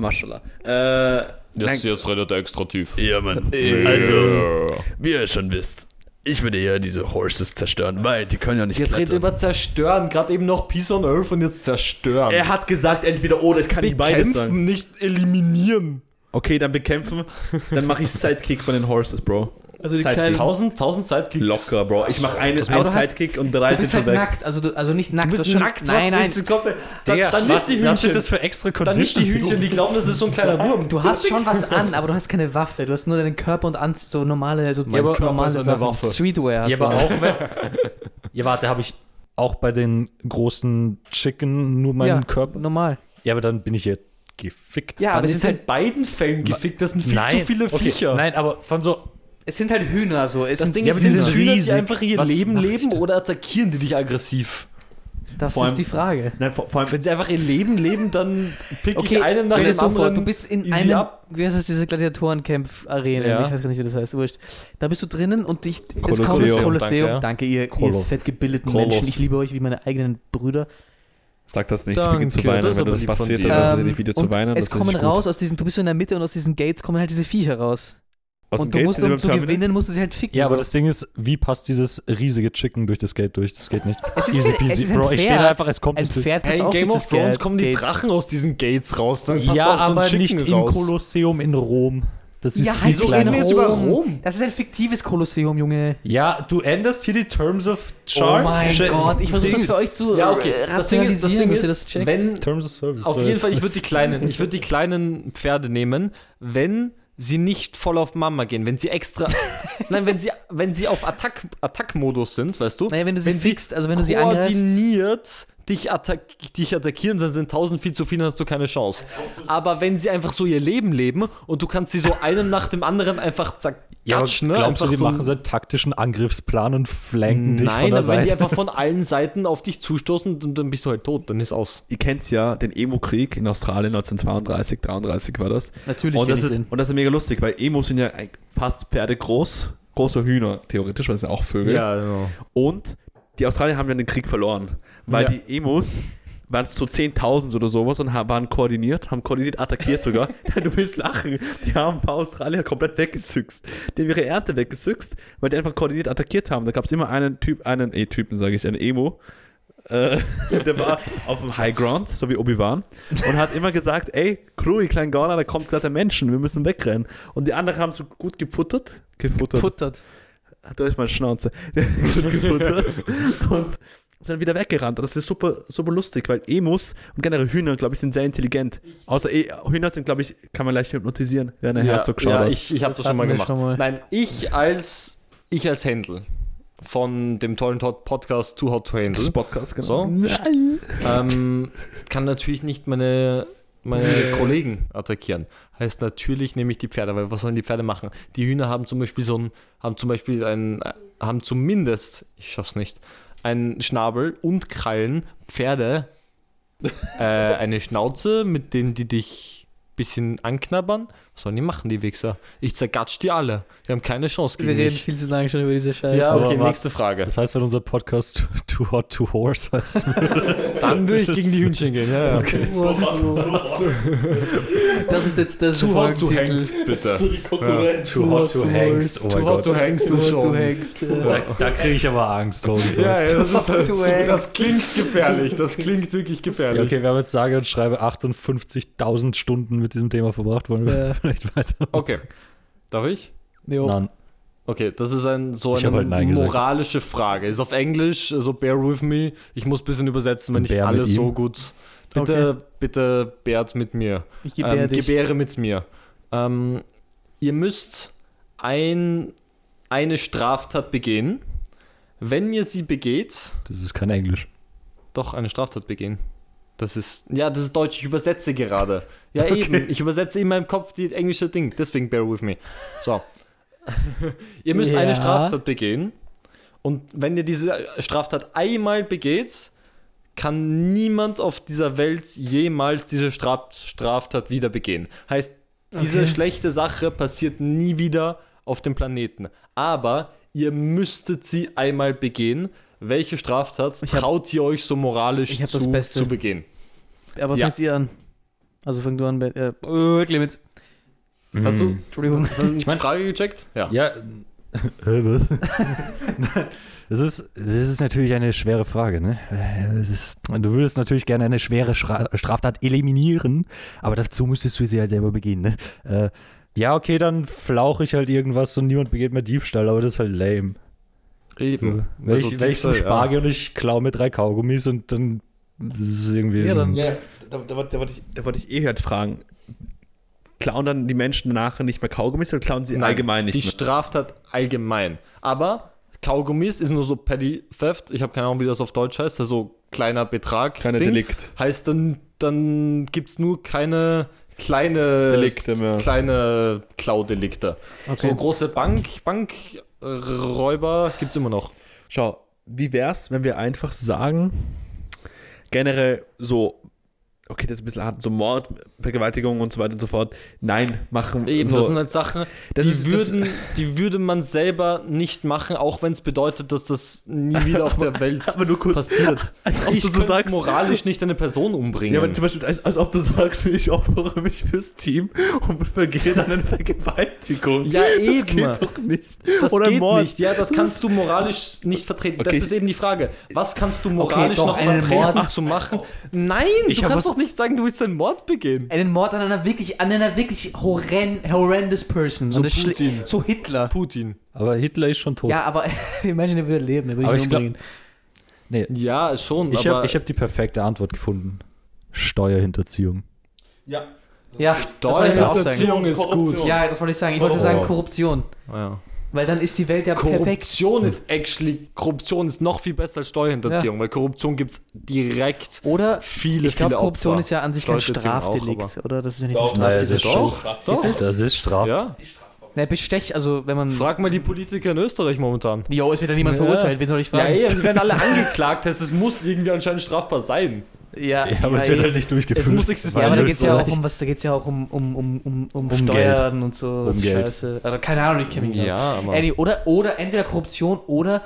Maschallah. Äh. Jetzt, jetzt redet er extra tief. Ja, Mann. Also, wie ihr schon wisst, ich würde eher diese Horses zerstören, weil die können ja nicht Jetzt redet er über zerstören. Gerade eben noch Peace on Earth und jetzt zerstören. Er hat gesagt, entweder oder, es kann nicht beides sein. Bekämpfen, nicht eliminieren. Okay, dann bekämpfen. Dann mache ich Sidekick von den Horses, Bro. Also die Sidekick. kleinen- 1000, 1000 Sidekicks. Locker, Bro. Ich mache einen du hast- Sidekick und drei Du sind bist schon halt weg. nackt, also, du, also nicht nackt. Du bist nackt, nein, nein. du? Kommt, dann, Digga, dann nicht die Hühnchen. das für extra Dann nicht die Conditions? Hühnchen, die glauben, das ist so ein kleiner Wurm. Du hast schon was an, aber du hast keine Waffe. Du hast nur deinen Körper und an, so normale, so Mein Körper normale Sachen. Waffe. Streetwear. Ja, aber auch wenn, *laughs* Ja, warte, habe ich auch bei den großen Chicken nur meinen ja, Körper? normal. Ja, aber dann bin ich ja gefickt. Ja, Dann aber es ist ist in halt beiden Fällen gefickt. Das sind viel nein, zu viele okay, Viecher. Nein, aber von so Es sind halt Hühner so. Es Das sind, Ding Ja, ist, die sind sind Hühner, die einfach ihr Was Leben leben oder attackieren die dich aggressiv? das vor ist allem- die Frage. Nein, vor, vor allem, Wenn sie einfach ihr Leben leben, dann pick Okay, ich einen nach dem so vor, anderen. du bist in einem, ab. wie heißt das, diese Gladiatorenkampf-Arena, Ja. ich weiß gar nicht, wie das heißt, wurscht. Da bist du drinnen und dich, es Kolosseum. kommt das Danke, Kolosseum. ja. Danke, ihr, ihr fettgebildeten Kolos. Menschen. Ich liebe euch wie meine eigenen Brüder. sag das nicht, Danke, ich beginne zu weinen, das wenn das passiert, dann Ähm, ähm, ich wieder zu weinen. es kommen raus aus diesen, du bist so in der Mitte und aus diesen Gates kommen halt diese Viecher raus. Aus dem und du Gate musst, um zu Terminal. gewinnen, musst du sie halt ficken. Ja, aber so. das Ding ist, wie passt dieses riesige Chicken durch das Gate durch? Das geht nicht. Es ist Easy ein- es peasy. ist ein Bro, ich stehe da einfach, es kommt ein nicht durch. Pferd, das Hey, in auch Game durch of Thrones kommen die. Drachen aus diesen Gates raus. Dann passt Ja, auch so ein aber Chicken nicht im. Kolosseum in Rom. Das ist Ja, viel halt Wieso reden wir jetzt über Rom? Das ist ein fiktives Kolosseum, Junge. Ja, du änderst hier die Terms of Charm. Oh mein Sch- Gott, ich versuche das für euch zu Ja, okay. äh, Das Ding ist, das Ding ist das checkt. wenn Terms of Service. Auf jeden Fall, ich würde die *laughs* kleinen, ich würde die kleinen Pferde nehmen, wenn sie nicht voll auf Mama gehen, wenn sie extra, *laughs* nein, wenn sie, wenn sie auf Attack, Attack-Modus sind, weißt du, Naja, wenn du sie wenn sie fixst, also wenn du sie angreifst. koordiniert dich, attack, dich attackieren, dann sind tausend viel zu viel, dann hast du keine Chance. Aber wenn sie einfach so ihr Leben leben und du kannst sie so einen nach dem anderen einfach Ja, aber zergatschen, ne? glaubst du, die so machen so einen taktischen Angriffsplan und flanken dich von Nein, der aber wenn die Seite? einfach von allen Seiten auf dich zustoßen, dann, dann bist du halt tot, dann ist aus. Ihr kennt ja den Emo-Krieg in Australien 1932, 33 war das. Natürlich Und kenn das, ich ist, den. und das ist mega lustig, weil Emos sind ja ein- fast Pferde groß, große Hühner, theoretisch, weil es sind auch Vögel. genau. Und die Australier haben ja den Krieg verloren, weil Ja. die Emos waren es so 10.000 oder sowas und haben, waren koordiniert, haben koordiniert attackiert sogar. *laughs* du willst lachen. Die haben ein paar Australier komplett weggesüchst. Die haben ihre Ernte weggesüchst, weil die einfach koordiniert attackiert haben. Da gab es immer einen Typ, einen E-Typen, sage ich, einen Emo. Äh, *laughs* der war auf dem High Ground, so wie Obi-Wan, und hat immer gesagt, ey, Crew, ihr kleinen Gauner, da kommt gerade der Menschen, wir müssen wegrennen. Und die anderen haben so gut gefuttert, gefuttert, Puttert. da ist meine Schnauze. Gut *laughs* gefuttert. und sind wieder weggerannt. Das ist super, super lustig, weil Emus und generell Hühner, glaube ich, sind sehr intelligent. Außer e Hühner sind, glaube ich, kann man leicht hypnotisieren, wer eine Herzog geschaut ja, hat. ich, ich habe das, Das schon mal gemacht. schon mal. Nein, ich als ich als Händel von dem tollen Podcast Too Hot to Handle das Podcast, genau. So. ähm, kann natürlich nicht meine, meine Kollegen attackieren. Heißt natürlich nehme ich die Pferde, weil was sollen die Pferde machen? Die Hühner haben zum Beispiel so ein, haben zum Beispiel ein, haben zumindest, ich schaff's nicht, einen Schnabel und Krallen. Pferde äh, eine Schnauze, mit denen die dich bisschen anknabbern. Was sollen die machen, die Wichser? Ich zergatsch die alle. Die haben keine Chance Wir gegen reden mich. viel zu lange schon über diese Scheiße. Ja, Aber okay, warte. nächste Frage. Das heißt, wenn unser Podcast Too, *laughs* too Hot to Horse heißt. Dann würde ich gegen die *laughs* Hühnchen gehen. Ja, ja. Das ist jetzt das Too der hot to hangst, bitte. Too Hot to Hangst. Oh Too mein hot Gott. to hangst Too ist hot to schon. hangst. Da, da kriege ich aber Angst. Holy God. Ja, ja, das, Too hot to ist, hangst. das klingt gefährlich. Das klingt wirklich Ja, gefährlich. okay, wir haben jetzt sage und schreibe 58.000 Stunden mit diesem Thema verbracht. Wollen wir Ja. *laughs* vielleicht weiter? Okay. Darf ich? Jo. Nein. Okay, das ist ein, so Ich eine halt Nein gesagt. moralische Frage. Ist auf Englisch, also bear with me. Ich muss ein bisschen übersetzen, wenn nicht alles so gut. Bitte, bitte bärt mit mir. Ich gebär ähm, dich. Gebäre mit mir. Ähm, ihr müsst ein, eine Straftat begehen. Wenn ihr sie begeht, Das ist kein Englisch. doch eine Straftat begehen. Das ist, ja, das ist Deutsch, ich übersetze gerade. Ja, *laughs* eben, ich übersetze in meinem Kopf die englische Ding, deswegen bear with me. So. *laughs* ihr müsst eine Ja. Straftat begehen und wenn ihr diese Straftat einmal begeht, kann niemand auf dieser Welt jemals diese Straf Straftat wieder begehen. Heißt, diese Okay. schlechte Sache passiert nie wieder auf dem Planeten. Aber ihr müsstet sie einmal begehen. Welche Straftat Ich hab- traut ihr euch so moralisch ich hab das zu, Beste. zu begehen? Aber Ja. fängst ihr an? Also fang du an, Ben. Äh, oh, Clemens. Hast du Entschuldigung. ich *laughs* meine Frage gecheckt? Ja. Ja. *laughs* Das ist, das ist natürlich eine schwere Frage. Ne? Ist, du würdest natürlich gerne eine schwere Straftat eliminieren, aber dazu müsstest du sie halt selber begehen. Ne? Äh, ja, okay, dann flauche ich halt irgendwas und niemand begeht mehr Diebstahl, aber das ist halt lame. Eben. wenn, Also ich, wenn ich zum Diebstahl, ja. Spargel und ich klaue mir drei Kaugummis und dann das ist irgendwie. Ja, dann- Ja, da, da, wollte- da, wollte ich, da wollte ich eh halt fragen. Klauen dann die Menschen nachher nicht mehr Kaugummis oder klauen sie Nein, allgemein nicht Die mehr? Straftat allgemein. Aber Kaugummis ist nur so Petty Theft. Ich habe keine Ahnung, wie das auf Deutsch heißt. Also kleiner Betrag. Keine Ding. Delikt. Heißt dann, dann gibt es nur keine kleine Delikte mehr. kleine Klaudelikte. Okay. So große Bank, Bankräuber gibt es immer noch. Schau, wie wär's, wenn wir einfach sagen, generell so, okay, das ist ein bisschen hart, so Mord, Vergewaltigung und so weiter und so fort, nein, machen. Eben, so, das sind halt Sachen, Das die, ist- das- würden, die würde man selber nicht machen, auch wenn es bedeutet, dass das nie *laughs* wieder auf der Welt aber nur kurz, passiert. *laughs* als ob ich du so sagst, moralisch nicht eine Person umbringen. Ja, aber zum Beispiel, als, als ob du sagst, ich opfere mich fürs Team und begehe dann eine Vergewaltigung. Ja, Das eben. geht doch nicht. das Oder geht Mord. nicht, ja, das kannst du moralisch nicht vertreten. Okay. Das ist eben die Frage. Was kannst du moralisch doch, noch vertreten Mord. zu machen? Nein, Ich du kannst doch nicht sagen, du willst einen Mord begehen. Einen Mord an einer wirklich, an einer wirklich horren, horrendous person. So Und das schlä- Putin. So Hitler. Putin. Aber Hitler ist schon tot. Ja, aber *laughs* imagine, er würde leben. Er würde Aber ihn glaub- umbringen. Nee, Ja, schon, ich habe ich hab die perfekte Antwort gefunden. Steuerhinterziehung. Ja, das wollte ich auch sagen. Steuerhinterziehung ist gut. Ja, das wollte ich sagen. Ich wollte sagen Oh. Korruption. Ja. Weil dann ist die Welt ja perfekt. Korruption ist actually, Korruption ist noch viel besser als Steuerhinterziehung, weil Korruption gibt es direkt Oder viele, ich glaube, viele Korruption Opfer. ist ja an sich kein Steuerhinterziehung auch, Strafdelikt, oder? Das ist ja nicht Doch, ein Naja, Strafdelikt. es ist Doch, doch. Ist? Das ist Straf. Ja, Ne, Bestech, also wenn man. frag mal die Politiker in Österreich momentan. Jo, es wird ja niemand Ja. verurteilt, wen soll ich Ja, fragen? ey, die werden alle *laughs* angeklagt, das es muss irgendwie anscheinend strafbar sein. Ja, Ja, aber es wird halt nicht durchgeführt. Es muss Ja, existieren. aber da geht es ja auch um was, da geht's ja auch um, um, um, um, um, Um Steuern und so. Um Geld. Scheiße. Also, keine Ahnung, ich kenne mich nicht Ja, aus. aber- Anyway, oder, oder entweder Korruption oder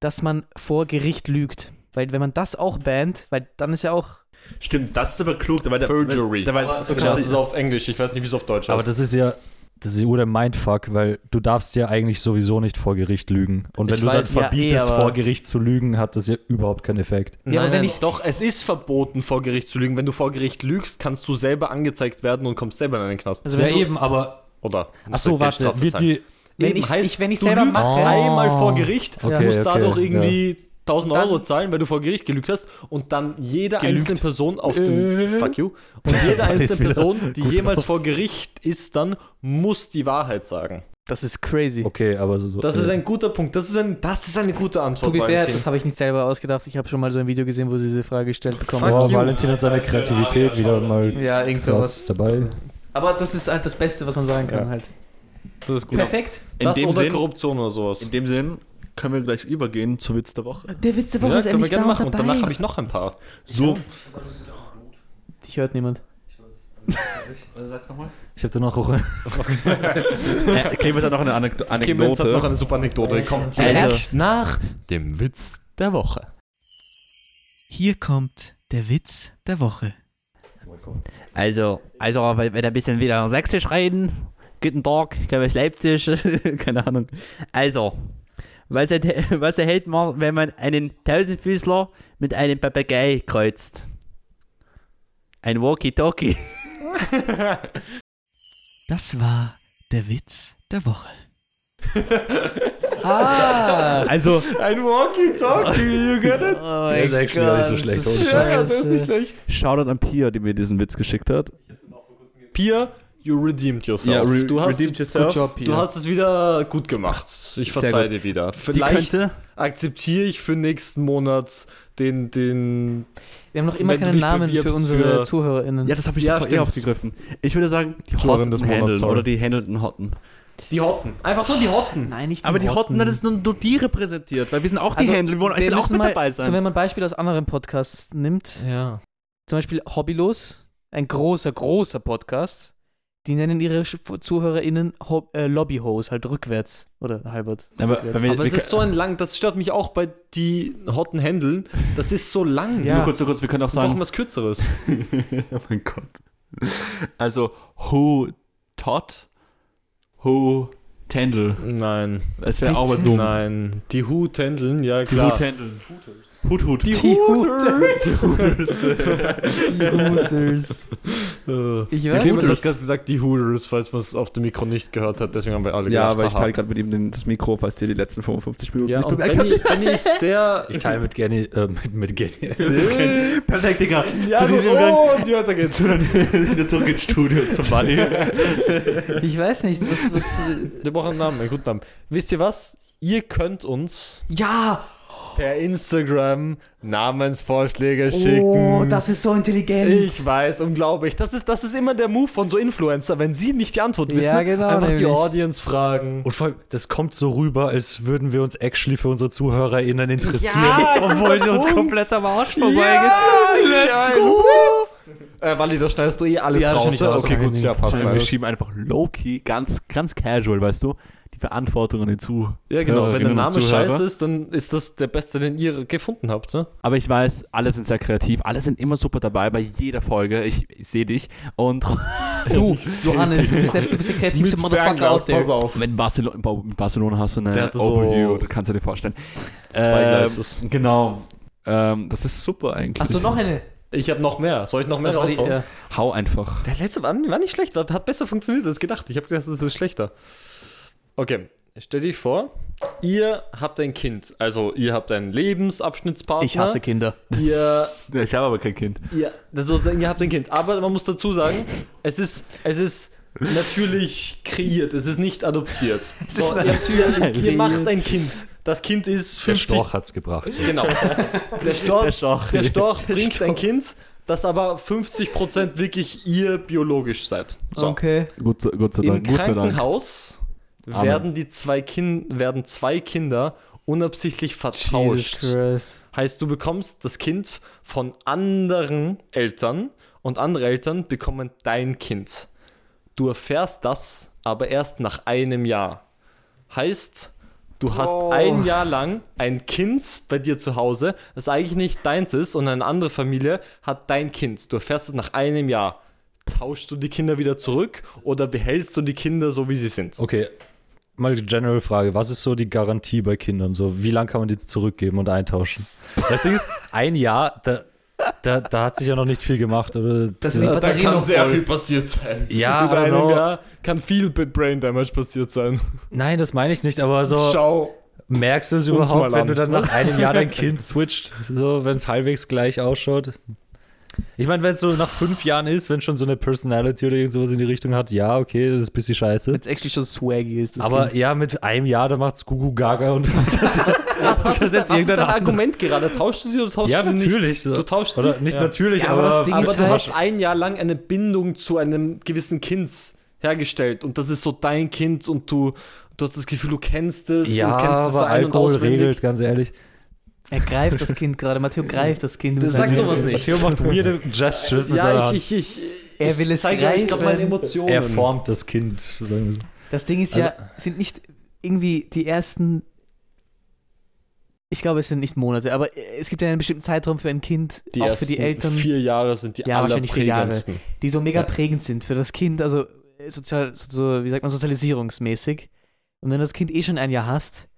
dass man vor Gericht lügt. Weil wenn man das auch bannt, weil dann ist ja auch. Stimmt, das ist aber klug. Weil der, Perjury. Der, weil, so Das kannst ist du, auf Englisch, ich weiß nicht, wie es auf Deutsch Aber heißt. das ist ja, das ist ja nur der Mindfuck, weil du darfst ja eigentlich sowieso nicht vor Gericht lügen. Und wenn Ich du weiß, dann ja, verbietest, eh, aber- vor Gericht zu lügen, hat das ja überhaupt keinen Effekt. Ja, aber wenn nein, ich- doch, es ist verboten, vor Gericht zu lügen. Wenn du vor Gericht lügst, kannst du selber angezeigt werden und kommst selber in den Knast. Also wenn du, aber. Oder? Ach so, warte, wird die. Wenn Eben, ich's- heißt, ich- wenn ich's du selber lügst mache- einmal Oh. vor Gericht, Okay, musst okay, dadurch ja. Irgendwie 1000 Dann- Euro zahlen, weil du vor Gericht gelügt hast und dann jede Gelügt. einzelne Person auf dem Äh. Fuck you und jede *laughs* einzelne Person, die jemals auf- vor Gericht ist, dann muss die Wahrheit sagen. das ist crazy. Okay, aber so. Das ist äh, ein guter Punkt. Das ist, ein, das ist eine gute To Antwort, be fair, das habe ich nicht selber ausgedacht. Ich habe schon mal so ein Video gesehen, wo sie diese Frage gestellt bekommen Fuck Oh, you. Valentin hat seine Kreativität wieder mal Ja, irgend sowas. krass dabei. Aber das ist halt das Beste, was man sagen kann Ja. halt. Das ist gut. Perfekt. in, Das dem oder Sinn, Korruption oder sowas. in dem Sinn können wir gleich übergehen zu Witz der Woche. Der Witz der Woche Ja, ist können wir gerne da und machen. Und dabei. danach habe ich noch ein paar. So, Dich hört niemand. Ich habe da noch auch. *laughs* äh, Clemens hat noch eine Anek Clemens Anekdote. hat noch eine super Anekdote. Kommt Also- direkt nach dem Witz der Woche. Hier kommt der Witz der Woche. Also, also, wenn wir ein bisschen wieder sächsisch reden. Guten Tag, ich komme aus Leipzig. *laughs* Keine Ahnung. Also, was, erhält- *laughs* was erhält man, wenn man einen Tausendfüßler mit einem Papagei kreuzt? Ein Walkie-Talkie. *laughs* Das war der Witz der Woche. *laughs* ah! Also, Ein Walkie-Talkie, you get it? Oh Der ist mein actually gar nicht so Gott, schlecht, das ist? Ja, das ist nicht schlecht. Shoutout an Pia, die mir diesen Witz geschickt hat. Pia, you redeemed yourself. Ja, re- du, hast, redeemed yourself. Good job, du hast es wieder gut gemacht. Ich verzeihe dir wieder. Die Vielleicht akzeptiere ich für nächsten Monat den, den Wir haben noch immer keinen Namen für unsere für- ZuhörerInnen. ja, das habe ich Ja, ja, eh aufgegriffen. Ich würde sagen, die Zuhörerin Hotten des Monats, handeln oder die handelnden Hotten. die Hotten. Einfach nur die Hotten. Nein, nicht Aber die Hotten, das ist nur, nur die repräsentiert, weil wir sind auch die Also, Händler, wir wollen auch mit mal, dabei So, sein. wenn man ein Beispiel aus anderen Podcasts nimmt, Ja. zum Beispiel Hobbylos, ein großer, großer Podcast, die nennen ihre ZuhörerInnen Ho äh, Lobbyhos, halt rückwärts. Oder halbert. Aber, rückwärts. wir, Aber es ist so ein lang, das stört mich auch bei die Hotten Händeln. Das ist so lang. Ja. nur kurz, nur kurz, wir können auch Wir brauchen sagen, was Kürzeres. *laughs* oh mein Gott. Also, who Todd, who Tendel. Nein. Es wäre auch mal dumm. Nein. Die Hut händeln, ja Die klar. Who Tendel. Hut, Hut. Die Die Hooters. *laughs* Hooters. Äh, Ich Die weiß Clemens nicht. hat gerade gesagt, die Hooters, falls man es auf dem Mikro nicht gehört hat. Deswegen haben wir alle Ja, gedacht, aber ich teile gerade mit ihm den, das Mikro, falls ihr die letzten 55 Minuten Ja, nicht und Benny, Benny ist sehr... *laughs* Ich teile mit Genny, äh, mit, mit Genny. *laughs* Perfekt, Digga. Ja, Gang- oh, und weiter geht's. Wieder zurück ins Studio zum Bunny. Ich weiß nicht, was, was brauchen einen Namen, einen guten Namen. Wisst ihr was? Ihr könnt uns... Ja! per Instagram Namensvorschläge schicken. Oh, das ist so intelligent. Ich weiß, unglaublich. Das ist, das ist immer der Move von so Influencer, wenn sie nicht die Antwort Ja, wissen, genau, einfach die nämlich. Audience fragen. Und vor allem, das kommt so rüber, als würden wir uns actually für unsere ZuhörerInnen interessieren, Ja, obwohl sie uns komplett am Arsch Ja, vorbeigehen. let's go! Äh, Wally, da schneidest du eh alles Ja, das raus. raus. Okay, gut, ja, passt. Wir schieben einfach low-key, ganz, ganz casual, weißt du, die Verantwortung an den Zu. Ja, genau. Wenn der und Name scheiße ist, dann ist das der beste, den ihr gefunden habt. Ne? Aber ich weiß, alle sind sehr kreativ, alle sind immer super dabei bei jeder Folge. Ich, ich sehe dich. Und *laughs* Du, Johannes, du bist der, du bist der kreativste Motherfucker aus der. pass auf. wenn Barcelona, in Barcelona hast du eine Overview, so das kannst du dir vorstellen. Spyglasses. Ähm, genau. Ähm, das ist super eigentlich. Hast du noch eine? Ich habe noch mehr. Soll ich noch mehr Das war die, raushauen? ja. Hau einfach. Der letzte war, war nicht schlecht, hat besser funktioniert als gedacht. Ich habe gedacht, das ist schlechter. Okay, stell dich vor, ihr habt ein Kind. Also ihr habt einen Lebensabschnittspartner. Ich hasse Kinder. Ihr, Ich habe aber kein Kind. ihr, sozusagen, ihr habt ein Kind. Aber man muss dazu sagen, es ist, es ist natürlich kreiert. Es ist nicht adoptiert. *laughs* ist So, natürlich ihr, ihr macht ein Kind. Das Kind ist Der 50 Storch hat's gebracht. Genau. Der Storch, der Storch. Storch, bringt ein Kind, das aber 50% wirklich ihr biologisch seid. So. Okay. Gut, Gott sei Im Dank. Dank. Krankenhaus werden die zwei kind, werden zwei Kinder unabsichtlich Jesus vertauscht. Heißt, du bekommst das Kind von anderen Eltern und andere Eltern bekommen dein Kind. Du erfährst das aber erst nach einem Jahr. Heißt, du hast Oh. ein Jahr lang ein Kind bei dir zu Hause, das eigentlich nicht deins ist und eine andere Familie hat dein Kind. Du erfährst es nach einem Jahr. Tauschst du die Kinder wieder zurück oder behältst du die Kinder so, wie sie sind? Okay, mal die general Frage. Was ist so die Garantie bei Kindern? So, wie lange kann man die zurückgeben und eintauschen? Das Ding ist, ein Jahr, da, da, da hat sich ja noch nicht viel gemacht. Oder? Das die Da kann noch sehr voll. viel passiert sein. ja, Über einem. Jahr kann viel Brain Damage passiert sein. Nein, das meine ich nicht, aber so Schau. merkst du es überhaupt, wenn an. du dann nach einem Jahr dein *laughs* Kind switcht, so wenn es halbwegs gleich ausschaut? Ich meine, wenn es so nach fünf Jahren ist, wenn schon so eine Personality oder irgend sowas in die Richtung hat, ja, okay, das ist ein bisschen scheiße. Wenn es actually schon swaggy ist. Das Aber Kind. ja, mit einem Jahr, da macht's Gugu Gaga und *laughs* Was, was, *laughs* ist, jetzt da, was ist dein? Argument gerade? Tauschst du sie oder tauschst Ja, du sie natürlich. nicht? Du tauschst sie? Oder nicht Ja. natürlich, Ja, aber aber, das Ding Aber ist du halt- hast ein Jahr lang eine Bindung zu einem gewissen Kind hergestellt und das ist so dein Kind und du, du hast das Gefühl, du kennst es ja, und kennst es so aber ein und Alkohol auswendig. regelt, ganz ehrlich. Er greift das *laughs* Kind gerade. Matteo greift das Kind. Das seinen sagt sowas nicht. Matteo macht weirde Gestures mit seiner Ja, Hand. ich, ich, ich, Er will es zeige euch gerade meine greifen. Emotionen. er formt das Kind, sagen wir so. Das Ding ist ja, sind nicht irgendwie die ersten. Ich glaube, es sind nicht Monate, aber es gibt ja einen bestimmten Zeitraum für ein Kind, die auch für die Eltern, vier Jahre sind die Ja, wahrscheinlich vier Jahre. allerprägendsten. die so mega Ja. prägend sind für das Kind, also äh, sozial, so, so, wie sagt man, sozialisierungsmäßig. Und wenn das Kind eh schon ein Jahr hast,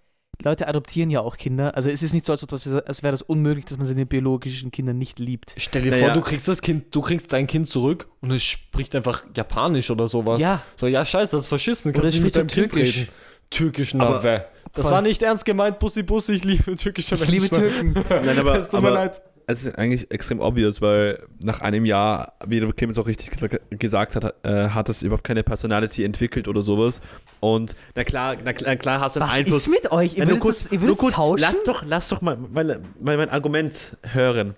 Leute adoptieren ja auch Kinder. Also es ist nicht so, als, wäre das unmöglich, dass man seine biologischen Kinder nicht liebt. Stell dir Naja. vor, du kriegst das Kind, du kriegst dein Kind zurück und es spricht einfach Japanisch oder sowas. Ja. So, ja, scheiße, das ist verschissen. Oder Kannst es du mit spricht deinem so Kind Türkisch. reden? Türkisch, Aber- na weh. Das war nicht ernst gemeint, Bussi Bussi, ich liebe türkische Ich liebe Menschen. Türken. Nein, aber, *laughs* Es tut mir leid. Es ist eigentlich extrem obvious, weil nach einem Jahr, wie Clemens auch richtig gesa- gesagt hat, äh, hat es überhaupt keine Personality entwickelt oder sowas. Und na klar, na klar, klar hast du einen Was Einfluss. ist mit euch? Ihr würdet kurz, es- ihr nur kurz, tauschen? lass doch, lass doch mal, mal, mal mein Argument hören.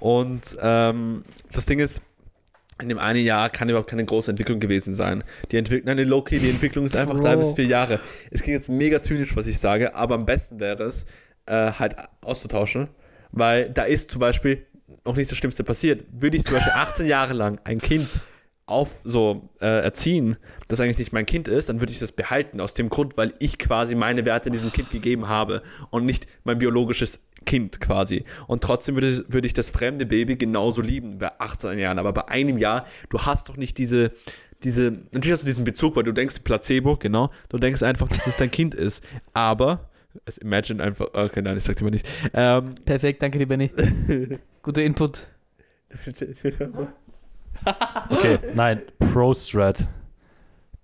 Und ähm, das Ding ist, in dem einen Jahr kann überhaupt keine große Entwicklung gewesen sein. Die Entwicklung, nein, Loki, die Entwicklung ist einfach drei Bro. bis vier Jahre. Es klingt jetzt mega zynisch, was ich sage, aber am besten wäre es, äh, halt auszutauschen, weil da ist zum Beispiel noch nicht das Schlimmste passiert. Würde ich zum Beispiel 18 Jahre lang ein Kind auf so äh, erziehen, das eigentlich nicht mein Kind ist, dann würde ich das behalten. Aus dem Grund, weil ich quasi meine Werte diesem Kind gegeben habe und nicht mein biologisches Kind quasi. Und trotzdem würde, würde ich das fremde Baby genauso lieben bei 18 Jahren. Aber bei einem Jahr, du hast doch nicht diese, diese, natürlich hast du diesen Bezug, weil du denkst Placebo, genau. Du denkst einfach, dass es dein Kind ist. Aber, also imagine einfach, okay, nein, ich sag dir mal nicht. Ähm, Perfekt, danke dir, Benny. *laughs* Guter Input. Okay, nein, Pro-Strat.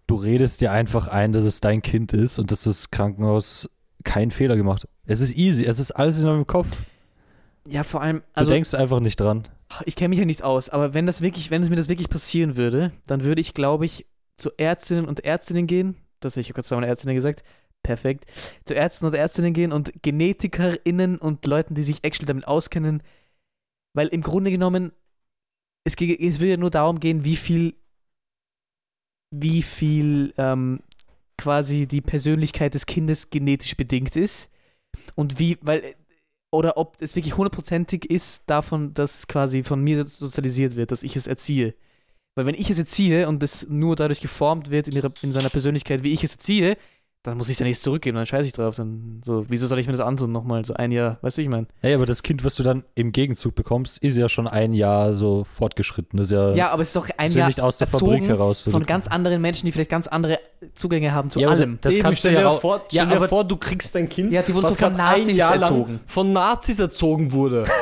Du redest dir einfach ein, dass es dein Kind ist und dass das Krankenhaus keinen Fehler gemacht hat. Es ist easy, es ist alles in deinem Kopf. Ja, vor allem, Du also denkst einfach nicht dran. ich kenne mich ja nicht aus, aber wenn das wirklich, wenn es mir das wirklich passieren würde, dann würde ich, glaube ich, zu Ärztinnen und Ärztinnen gehen, das habe ich gerade zweimal Ärztinnen gesagt, perfekt, zu Ärzten und Ärztinnen gehen und GenetikerInnen und Leuten, die sich actually damit auskennen, weil im Grunde genommen, es, es will ja nur darum gehen, wie viel, wie viel ähm, quasi die Persönlichkeit des Kindes genetisch bedingt ist. Und wie, weil, oder ob es wirklich hundertprozentig ist davon, dass es quasi von mir sozialisiert wird, dass ich es erziehe. Weil wenn ich es erziehe und es nur dadurch geformt wird in, ihrer, in seiner Persönlichkeit, wie ich es erziehe, dann muss ich es ja nichts zurückgeben, dann scheiße ich drauf. Dann so, wieso soll ich mir das antun nochmal so ein Jahr? Weißt du, wie ich meine? Hey, aber das Kind, was du dann im Gegenzug bekommst, ist ja schon ein Jahr so fortgeschritten. Das ist ja, Ja, aber es ist doch ein ist ja Jahr nicht aus der Fabrik heraus. so. von ganz anderen Menschen, die vielleicht ganz andere Zugänge haben zu Ja, allem. das Eben, kannst du stell ja dir auch- vor, Ja, stell dir aber- vor, du kriegst dein Kind, Ja, die wurden was so von gerade ein Nazis Jahr lang erzogen. von Nazis erzogen wurde. *laughs*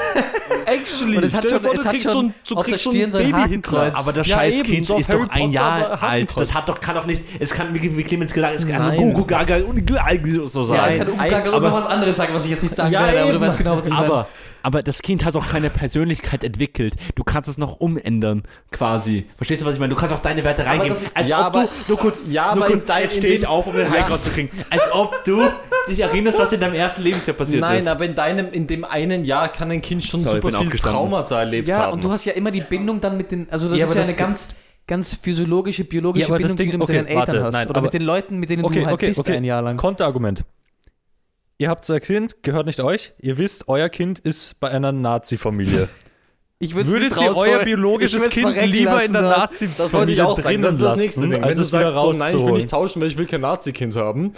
Actually, Und stell dir schon- vor, es du hat kriegst schon so ein, du kriegst so ein Baby-Hitler. Hakenkreuz. Aber das Ja, scheiß Kind ist doch ein Jahr alt. Das hat doch, kann doch nicht, es kann, wie wie Clemens gesagt hat, es kann Nein. Gaga und so ja, sein. ich kann umgagen und aber- noch was anderes sagen, was ich jetzt nicht sagen Ja, werde, aber du weißt genau, was ich meine. aber, aber das Kind hat doch keine Persönlichkeit entwickelt. Du kannst es noch umändern, quasi. Verstehst du, was ich meine? Du kannst auch deine Werte reingeben. ist- Als Ja, ob aber- du, nur kurz, ja, nur aber kurz, in dein- stehe ich auf, um den Ja. Highground zu kriegen. Als ob du dich erinnerst, was in deinem ersten Lebensjahr passiert Nein, ist. aber in deinem, in dem einen Jahr kann ein Kind schon Sorry, super viel. Traumata erlebt Ja, haben. und du hast ja immer die Bindung dann mit den, also das Ja, ist aber ja das eine ganz, ganz physiologische, biologische Ja, aber Bindung, das Ding- die du mit okay, deinen Eltern warte, hast. nein, oder aber- mit den Leuten, mit denen Okay, du halt okay, bist okay. ein Jahr lang. Konterargument. Ihr habt so ein Kind, gehört nicht euch. Ihr wisst, euer Kind ist bei einer Nazi-Familie. *laughs* Ich Würdet nicht ihr euer biologisches Kind lieber in der lassen, nazi das wollte ich auch sagen. Das ist das nächste Ding. Wenn als du es wieder sagst, so, nein, ich will nicht tauschen, weil ich will kein Nazi-Kind haben.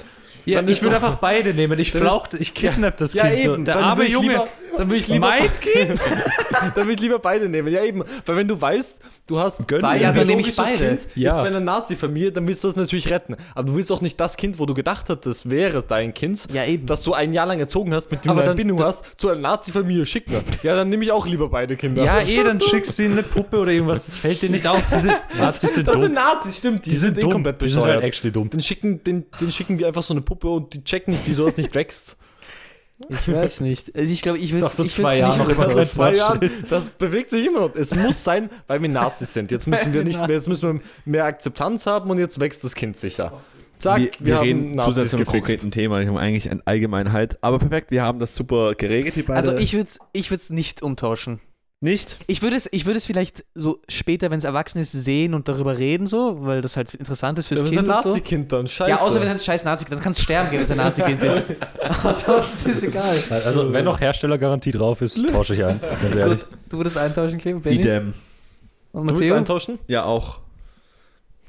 Ja, dann ich will so- einfach beide nehmen. Ich *laughs* flauchte, ich kidnapp das Ja, Kind. so. eben. Der dann arme Junge. Dann will ich lieber mein Kind. *laughs* dann will ich lieber beide nehmen. Ja, eben. Weil wenn du weißt, du hast Gönn dein. Ja, dann nehme ich biologisches beide. Kind Ja. ist bei einer Nazi-Familie, dann willst du das natürlich retten. Aber du willst auch nicht das Kind, wo du gedacht hast, das wäre dein Kind, Ja, eben. das du ein Jahr lang erzogen hast, mit dem Aber du eine Bindung hast, zu einer Nazi-Familie schicken. Ja, dann nehme ich auch lieber beide Kinder. Ja, eh, dann schickst du ihm eine Puppe oder irgendwas. Das fällt dir nicht auf. Diese Nazis sind das dumm. sind Nazis, stimmt. Die, Die sind eh dumm. komplett Die sind bescheuert. halt actually dumm. Den schicken, den, den schicken wir einfach so eine Puppe und die checken nicht, wieso das nicht wächst. Ich weiß nicht. Also ich glaube, ich will Nach so ich zwei nicht noch immer Seit zwei. Jahren, das bewegt sich immer noch. Es muss sein, weil wir Nazis sind. Jetzt müssen wir nicht mehr, jetzt müssen wir mehr Akzeptanz haben und jetzt wächst das Kind sicher. Zack, wir, wir, wir haben reden Nazis zusätzlich zum gefixt. konkreten Thema. Wir haben eigentlich eine Allgemeinheit. Aber perfekt, wir haben das super geregelt, die beiden. Also ich würde es ich würd's nicht umtauschen. Nicht? Ich würde es, ich würde es vielleicht so später, wenn es erwachsen ist, sehen und darüber reden, so, weil das halt interessant ist fürs sind Kind. und so. Nazi-Kind dann, scheiße. Ja, außer wenn es ein scheiß Nazi dann kannst du sterben gehen, wenn es ein Nazi-Kind ist. *laughs* Aber sonst ist egal. Also, wenn noch Herstellergarantie drauf ist, tausche ich ein. Ganz ehrlich. Gut, du würdest eintauschen, Clem, Benny? Idem. Und du willst Matteo? eintauschen? Ja, auch.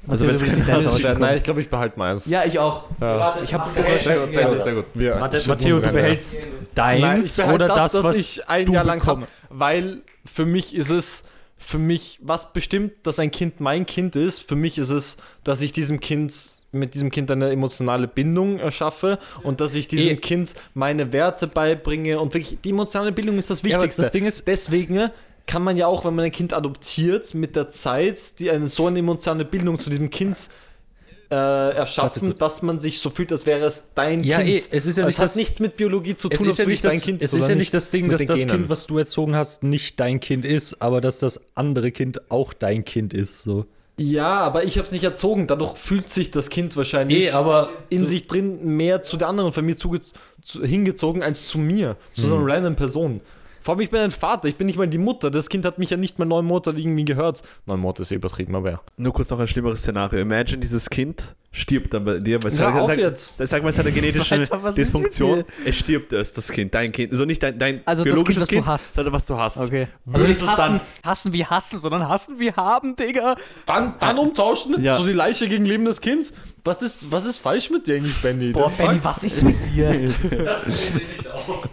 Also, wenn's du willst nicht kein eintauschen. Nein, ich glaube, ich behalte meins. Ja, ich auch. Ja. Ich habe Sehr gut, sehr gut, sehr gut. Wir Matteo, du behältst ja. deins Nein, ich behalte oder das, das, was ich ein Jahr lang habe. Weil für mich ist es, für mich, was bestimmt, dass ein Kind mein Kind ist, für mich ist es, dass ich diesem Kind mit diesem Kind eine emotionale Bindung erschaffe und dass ich diesem Eh. Kind meine Werte beibringe und wirklich die emotionale Bildung ist das Ja, Wichtigste. das Ding ist- deswegen kann man ja auch, wenn man ein Kind adoptiert, mit der Zeit die eine so eine emotionale Bildung zu diesem Kind äh, erschaffen, dass man sich so fühlt, als wäre es dein Ja, Kind. eh, es ist ja nicht hat das- nichts mit Biologie zu Es tun, ist, ja ob nicht dein das, Kind es oder ist ja nicht das Ding, dass das Genen. Kind, was du erzogen hast, nicht dein Kind ist, aber dass das andere Kind auch dein Kind ist. So. Ja, aber ich habe es nicht erzogen. Dadurch fühlt sich das Kind wahrscheinlich Eh, aber in sich drin mehr zu der anderen Familie zu, hingezogen als zu mir, zu Hm. so einer random Person. Vor allem, ich bin ein Vater, ich bin nicht mal die Mutter. Das Kind hat mich ja nicht mal neun Monate irgendwie gehört. Neun Monate ist übertrieben, aber ja. Nur kurz noch ein schlimmeres Szenario. Imagine, dieses Kind stirbt dann bei dir. Weil es Hör hat- auf sag, jetzt. Sag mal, es hat eine *laughs* genetische ist Dysfunktion. Es stirbt es, das Kind, dein Kind. Also nicht dein, dein Also das biologisches Kind, was du hast. sondern was du hast. Okay. Also Würdest nicht hassen, dann- hassen wie hassen, sondern hassen wie haben, Digga. Dann, dann umtauschen? Ja. So die Leiche gegen lebendes Kind? Was ist, was ist falsch mit dir eigentlich, Benny? Boah, Der Benny, was ist mit dir? *laughs*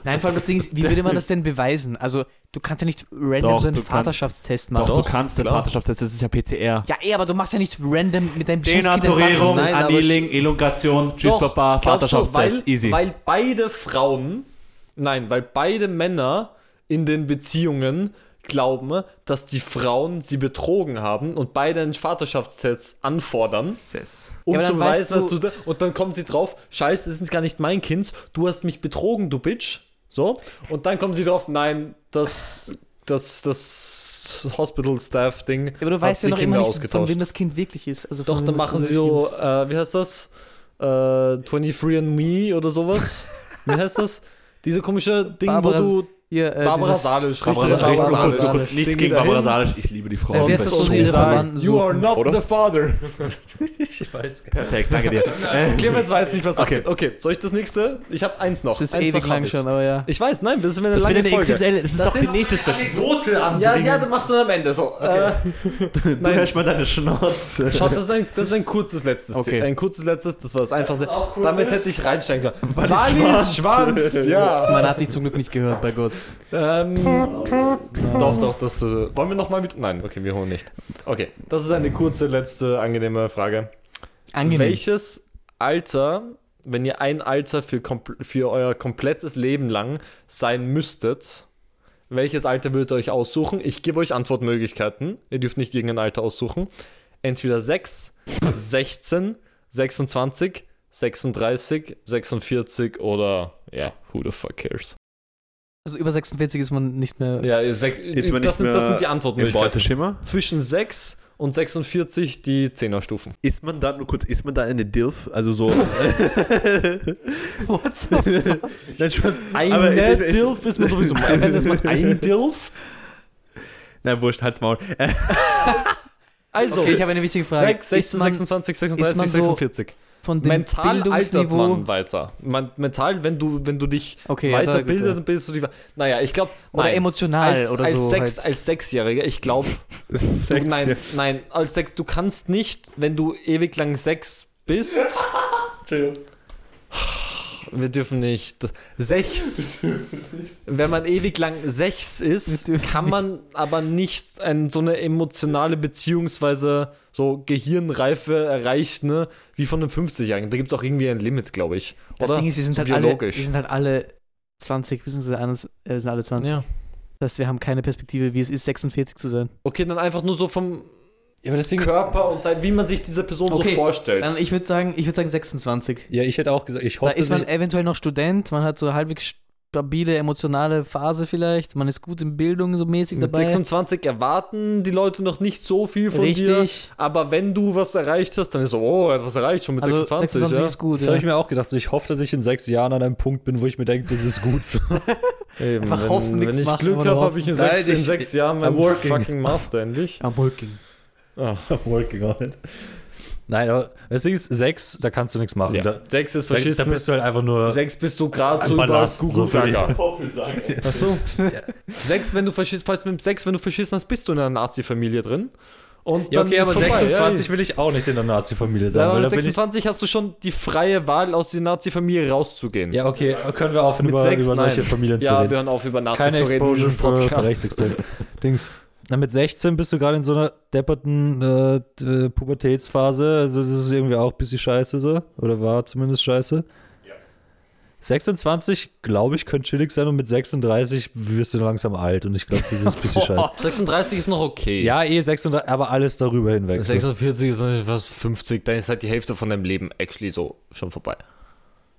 Nein, vor allem das Ding ist, wie würde man das denn beweisen? Also, du kannst ja nicht random Doch, so einen du kannst- Vaterschaftstest Doch, machen. du kannst den klar. Vaterschaftstest, das ist ja PCR. Ja, eh, aber du machst ja nicht random mit deinem Denaturierung, Annealing, Elongation, Tschüss Doch, Papa, Vaterschaftstest, weil, easy. Weil beide Frauen, nein, weil beide Männer in den Beziehungen glauben, dass die Frauen sie betrogen haben und beide einen Vaterschaftstest anfordern, um Ja, zu beweisen, dass du- da, und dann kommen sie drauf, scheiße, das ist gar nicht mein Kind, du hast mich betrogen, du Bitch. So, und dann kommen sie drauf, nein, das, das, das Hospital-Staff-Ding Ja, aber du weißt ja die noch Kinder immer nicht, von wem das Kind wirklich ist. Also Doch, dann machen sie so, äh, wie heißt das? äh, 23andMe oder sowas. Wie heißt das? Diese komische Ding, Barbara- wo du Hier, äh, Barbara Salisch, Barbara, richtig, Barbara kurz, Salisch. nichts gegen. Barbara Salisch, ich liebe die Frau. Äh, wer ist das, wo so sie ihre Verwandten You are not Oder? the father. *laughs* Ich weiß gar Perfekt, danke dir. *laughs* Clemens weiß nicht, was Okay. abgeht. Okay, soll ich das nächste? Ich habe eins noch. Das ist eins ewig lang ich. schon, aber ja. Ich weiß, nein, das ist eine Das lange eine Folge. XXL, das ist doch die nächste. Note an. Ja, ja, dann machst du dann am Ende so. Äh, *laughs* Du hörst mal deine Schnauze. Schaut, das ist ein, das ist ein kurzes letztes. Okay. Ein kurztes letztes, das war das einfachste. Damit hätte ich reinsteigen können. Walis Schwanz, ja. Man hat dich zum Glück nicht gehört, bei Gott. Ähm, doch, doch, das äh, wollen wir nochmal mit. Nein, okay, wir holen nicht. Okay, das ist eine kurze, letzte, angenehme Frage. Angenehm. Welches Alter, wenn ihr ein Alter für, für euer komplettes Leben lang sein müsstet, welches Alter würdet ihr euch aussuchen? Ich gebe euch Antwortmöglichkeiten. Ihr dürft nicht irgendein Alter aussuchen. Entweder 6, 16, 26, 36, 46 oder ja, who the fuck cares? Also über 46 ist man nicht mehr. Ja, sech, Ist man das, nicht sind, das mehr sind die Im Antwortmöglichkeiten. Beuteschimmer? Zwischen 6 und 46 die 10er Stufen. Ist man da, nur kurz, ist man da eine DILF? Also so. *laughs* What the fuck? *laughs* Nein, schon, Eine ist- Dilf ist man sowieso. Wenn es mal ein *laughs* Dilf. Nein, wurscht, halt's Maul. Also, Okay, ich habe eine wichtige Frage. 6, 16, Ist man 26, ist man 36, so 46. von dem Mental altert Bildungsniveau. man weiter. Man, mental, wenn du, wenn du dich Okay, ja, weiterbildest, gut, dann bildest du dich. we- Naja, ich glaube. Oder emotional als, oder als so. Sechs, halt. als Sechsjähriger, ich glaube. *laughs* Nein, nein, als Sechs, du kannst nicht, wenn du ewig lang sechs bist. *laughs* Wir dürfen nicht. Sechs. Wenn man ewig lang sechs ist, dürfen kann man aber nicht ein, so eine emotionale beziehungsweise so Gehirnreife erreichen, ne, wie von einem 50-Jährigen. Da gibt es auch irgendwie ein Limit, glaube ich. das Oder? Ding ist, wir sind, So halt alle, wir sind halt alle 20, bzw. 21, äh, wir sind alle 20. Ja. Das heißt, wir haben keine Perspektive, wie es ist, 46 zu sein. Okay, dann einfach nur so vom Ja, aber das Ding, Körper und Zeit, wie man sich diese Person Okay, so vorstellt. Dann, ich würde sagen, ich würde sagen 26. ja, ich hätte auch gesagt, ich Da hoffe, ist dass man ich, eventuell noch Student, man hat so halbwegs stabile emotionale Phase vielleicht, man ist gut in Bildung so mäßig Mit dabei. 26 erwarten die Leute noch nicht so viel von dir. Richtig. Aber wenn du was erreicht hast, dann ist so, oh, er hat was erreicht, schon mit Also 26. 26 ja. ist gut. das Ja. habe ich mir auch gedacht. So, ich hoffe, dass ich in sechs Jahren an einem Punkt bin, wo ich mir denke, das ist gut so. *laughs* Eben, Einfach wenn, hoffen, wenn ich machen, Glück habe, habe ich in Nein, sechs, in sechs Jahren meinen working. fucking Master endlich. I'm working. Ah. Working on it. Nein, aber das Ding ist, sechs, da kannst du nichts machen. Ja. Da, Sechs ist da, da verschissen. bist du halt einfach nur. Sechs bist du gerade so über Gaga. *laughs* Weißt du? Sechs, wenn du verschissen, falls mit sechs, wenn du verschissen hast, bist du in einer Nazi-Familie drin. Und Ja, okay, aber vorbei. 26 ja, will ich auch nicht in der Nazi-Familie sein. ja, aber weil mit bin ich, 26 hast du schon die freie Wahl, aus der Nazi-Familie rauszugehen. ja, okay, können wir aufhören, Mit über, sechs, über solche nein. Familien zu Ja, reden. wir hören auf, über Nazis Keine zu reden in Exposure diesem für. Rechtsextreme. *laughs* Dings. Na, mit 16 bist du gerade in so einer depperten äh, d- Pubertätsphase. Also, das ist irgendwie auch ein bisschen scheiße so. Oder war zumindest scheiße. 26, glaube ich, könnte chillig sein und mit 36 wirst du langsam alt und ich glaube, das ist ein bisschen *laughs* scheiße. 36 ist noch okay. Ja, eh 36, aber alles darüber hinweg. So. 46 ist noch fast 50, dann ist halt die Hälfte von deinem Leben actually so schon vorbei.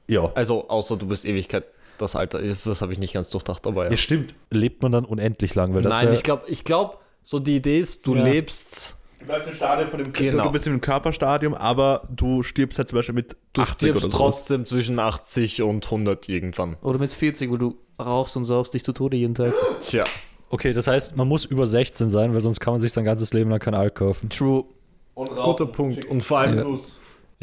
Ja. Also, außer du bist Ewigkeit das Alter. Das habe ich nicht ganz durchdacht, aber ja. ja, stimmt. Lebt man dann unendlich lang, weil das Nein, ich glaube, ich glaub, so die Idee ist, du Ja. lebst, Du bleibst im Stadium von dem Genau. Du bist im Körperstadium, aber du stirbst halt zum Beispiel mit du 80 stirbst oder so. trotzdem zwischen 80 und 100 irgendwann. Oder mit 40, wo du rauchst und saufst dich zu Tode jeden Tag. Tja. Okay, das heißt, man muss über 16 sein, weil sonst kann man sich sein ganzes Leben lang kein Alk kaufen. True. Guter Punkt. Und vor allem, ja,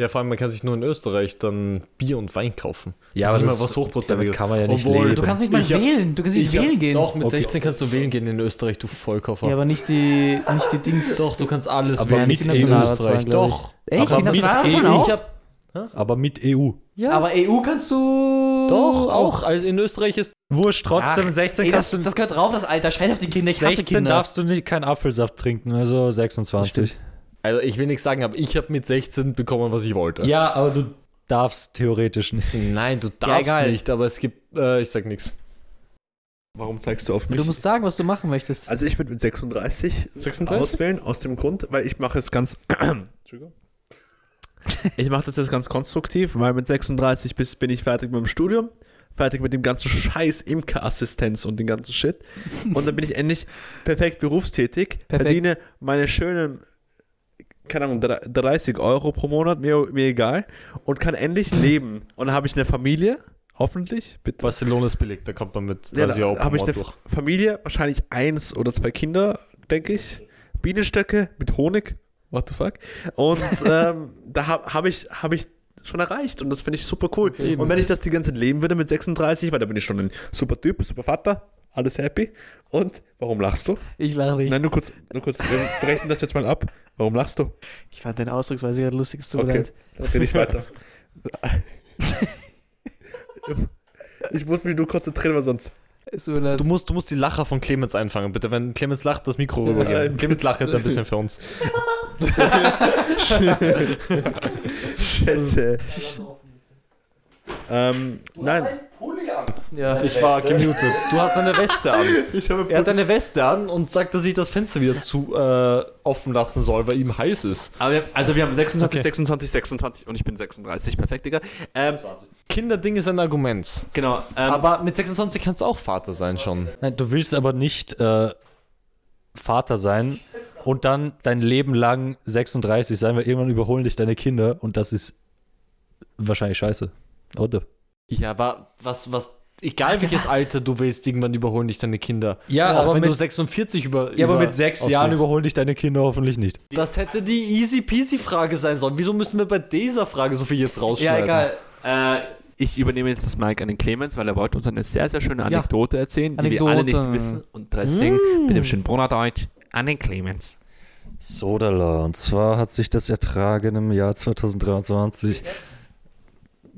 vor allem, man kann sich nur in Österreich dann Bier und Wein kaufen. Ja, Das aber ist das- immer was Hochprozentiges. damit kann man ja nicht Obwohl, leben. Du kannst nicht mal Ich hab- wählen. Du kannst nicht Ich hab- wählen gehen. Doch, mit Okay. 16 kannst du wählen gehen in Österreich, du Vollkoffer. Ja, aber nicht die, nicht die Dings. Doch, du kannst alles Aber wählen mit in Nationalratswahlen, Österreich. Doch. Echt? Aber mit EU, hab, Aber mit EU. ja, Aber EU kannst du. doch, auch. Also in Österreich ist Wurscht, trotzdem Ach, 16 Ey, das, kannst du. das gehört drauf, das Alter. Scheiß auf die Kinder. Ich hasse 16 Kinder. darfst du nicht keinen Apfelsaft trinken, also 26. Also ich will nichts sagen, aber ich habe mit 16 bekommen, was ich wollte. Ja, aber du darfst theoretisch nicht. Nein, du darfst egal. nicht, aber es gibt, äh, ich sag nichts. Warum zeigst du auf mich? Du musst sagen, was du machen möchtest. also ich würde mit 36, 36? auswählen, aus dem Grund, weil ich mache es ganz... *clears throat* Entschuldigung. Ich mache das jetzt ganz konstruktiv, weil mit 36 bis, bin ich fertig mit dem Studium, fertig mit dem ganzen Scheiß Imkerassistenz und den ganzen Shit. Und dann bin ich endlich perfekt berufstätig, Perfekt. verdiene meine schönen keine Ahnung, drei- 30 Euro pro Monat, mir, mir egal, und kann endlich leben. Und dann habe ich eine Familie, hoffentlich. Bitte. Barcelona ist billig, da kommt man mit Ja, 30 Euro da pro habe ich Monat eine durch. Familie, wahrscheinlich eins oder zwei Kinder, denke ich. Bienenstöcke mit Honig. What the fuck? Und *laughs* ähm, da habe hab ich, hab ich schon erreicht und das finde ich super cool. und wenn ich das die ganze Zeit leben würde mit 36, weil da bin ich schon ein super Typ, super Vater, alles happy. Und warum lachst du? Ich lache nicht. Nein, nur kurz, nur kurz, wir brechen das jetzt mal ab. Warum lachst du? Ich fand den Ausdrucksweise gerade lustig. Es tut mir Okay, leid. dann rede ich weiter. *laughs* ich muss mich nur konzentrieren, weil sonst. Es tut mir leid. Du musst, du musst die Lacher von Clemens einfangen, bitte. Wenn Clemens lacht, das Mikro Nein, rübergehen. Clemens lacht jetzt ein bisschen für uns. *laughs* Scheiße. ähm, nein. Ja. Ich war gemutet. Du hast eine Weste an. *laughs* Ich habe Er hat eine Weste an und sagt, dass ich das Fenster wieder zu äh, offen lassen soll, weil ihm heiß ist. Aber wir, also wir haben 26, Okay. 26, 26 und ich bin 36. Perfekt, Digga. Ähm, Kinderding ist ein Argument. genau. Ähm, Aber mit 26 kannst du auch Vater sein schon. Nein, du willst aber nicht äh, Vater sein und dann dein Leben lang 36 sein, weil irgendwann überholen dich deine Kinder und das ist wahrscheinlich scheiße. Oder? Ja, aber was, was, egal welches Alter du willst, irgendwann überholen dich deine Kinder. Ja, auch aber wenn mit- du 46 über. Ja, aber über mit sechs aus Jahren überholen dich deine Kinder hoffentlich nicht. Das hätte die easy peasy Frage sein sollen. Wieso müssen wir bei dieser Frage so viel jetzt ja, rausschneiden? egal. äh, ich übernehme jetzt das Mic an den Clemens, weil er wollte uns eine sehr, sehr schöne Ja. Anekdote erzählen, die wir alle nicht Anekdote. wissen. Und deswegen mit dem schönen Brunnerdeutsch an den Clemens. Sodala. Und zwar hat sich das ertragen im Jahr 2023.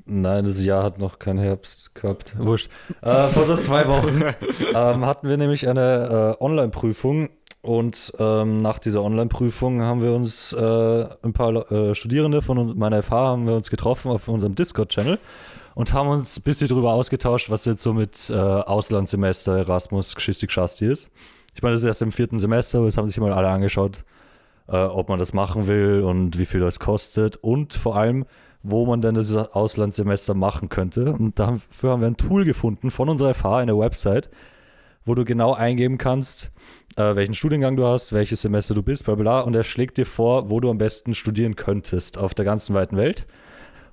Nein, das Jahr hat noch keinen Herbst gehabt. Wurscht. Äh, vor so zwei Wochen *laughs* ähm, hatten wir nämlich eine äh, Online-Prüfung. Und ähm, nach dieser Online-Prüfung haben wir uns äh, ein paar äh, Studierende von uns, meiner FH haben wir uns getroffen auf unserem Discord-Channel und haben uns ein bisschen darüber ausgetauscht, was jetzt so mit äh, Auslandssemester, Erasmus, Geschichte, Schasti ist. Ich meine, das ist erst im vierten Semester, aber das haben sich mal alle angeschaut, äh, ob man das machen will und wie viel das kostet und vor allem, wo man denn das Auslandssemester machen könnte. Und dafür haben wir ein Tool gefunden von unserer FH, eine Website, wo du genau eingeben kannst, äh, welchen Studiengang du hast, welches Semester du bist, bla bla. Und er schlägt dir vor, wo du am besten studieren könntest auf der ganzen weiten Welt.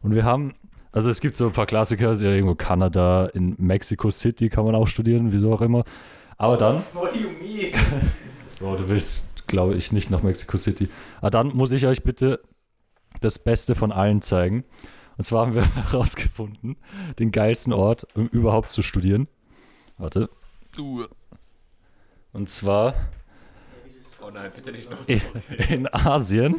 Und wir haben, also es gibt so ein paar Klassiker, also irgendwo Kanada, in Mexico City kann man auch studieren, wieso auch immer. Aber dann. Oh, *laughs* du willst, glaube ich, nicht nach Mexico City. Aber dann muss ich euch bitte das Beste von allen zeigen. Und zwar haben wir *laughs* herausgefunden, den geilsten Ort, um überhaupt zu studieren. Warte. Und zwar Oh nein, bitte nicht noch. in, Asien.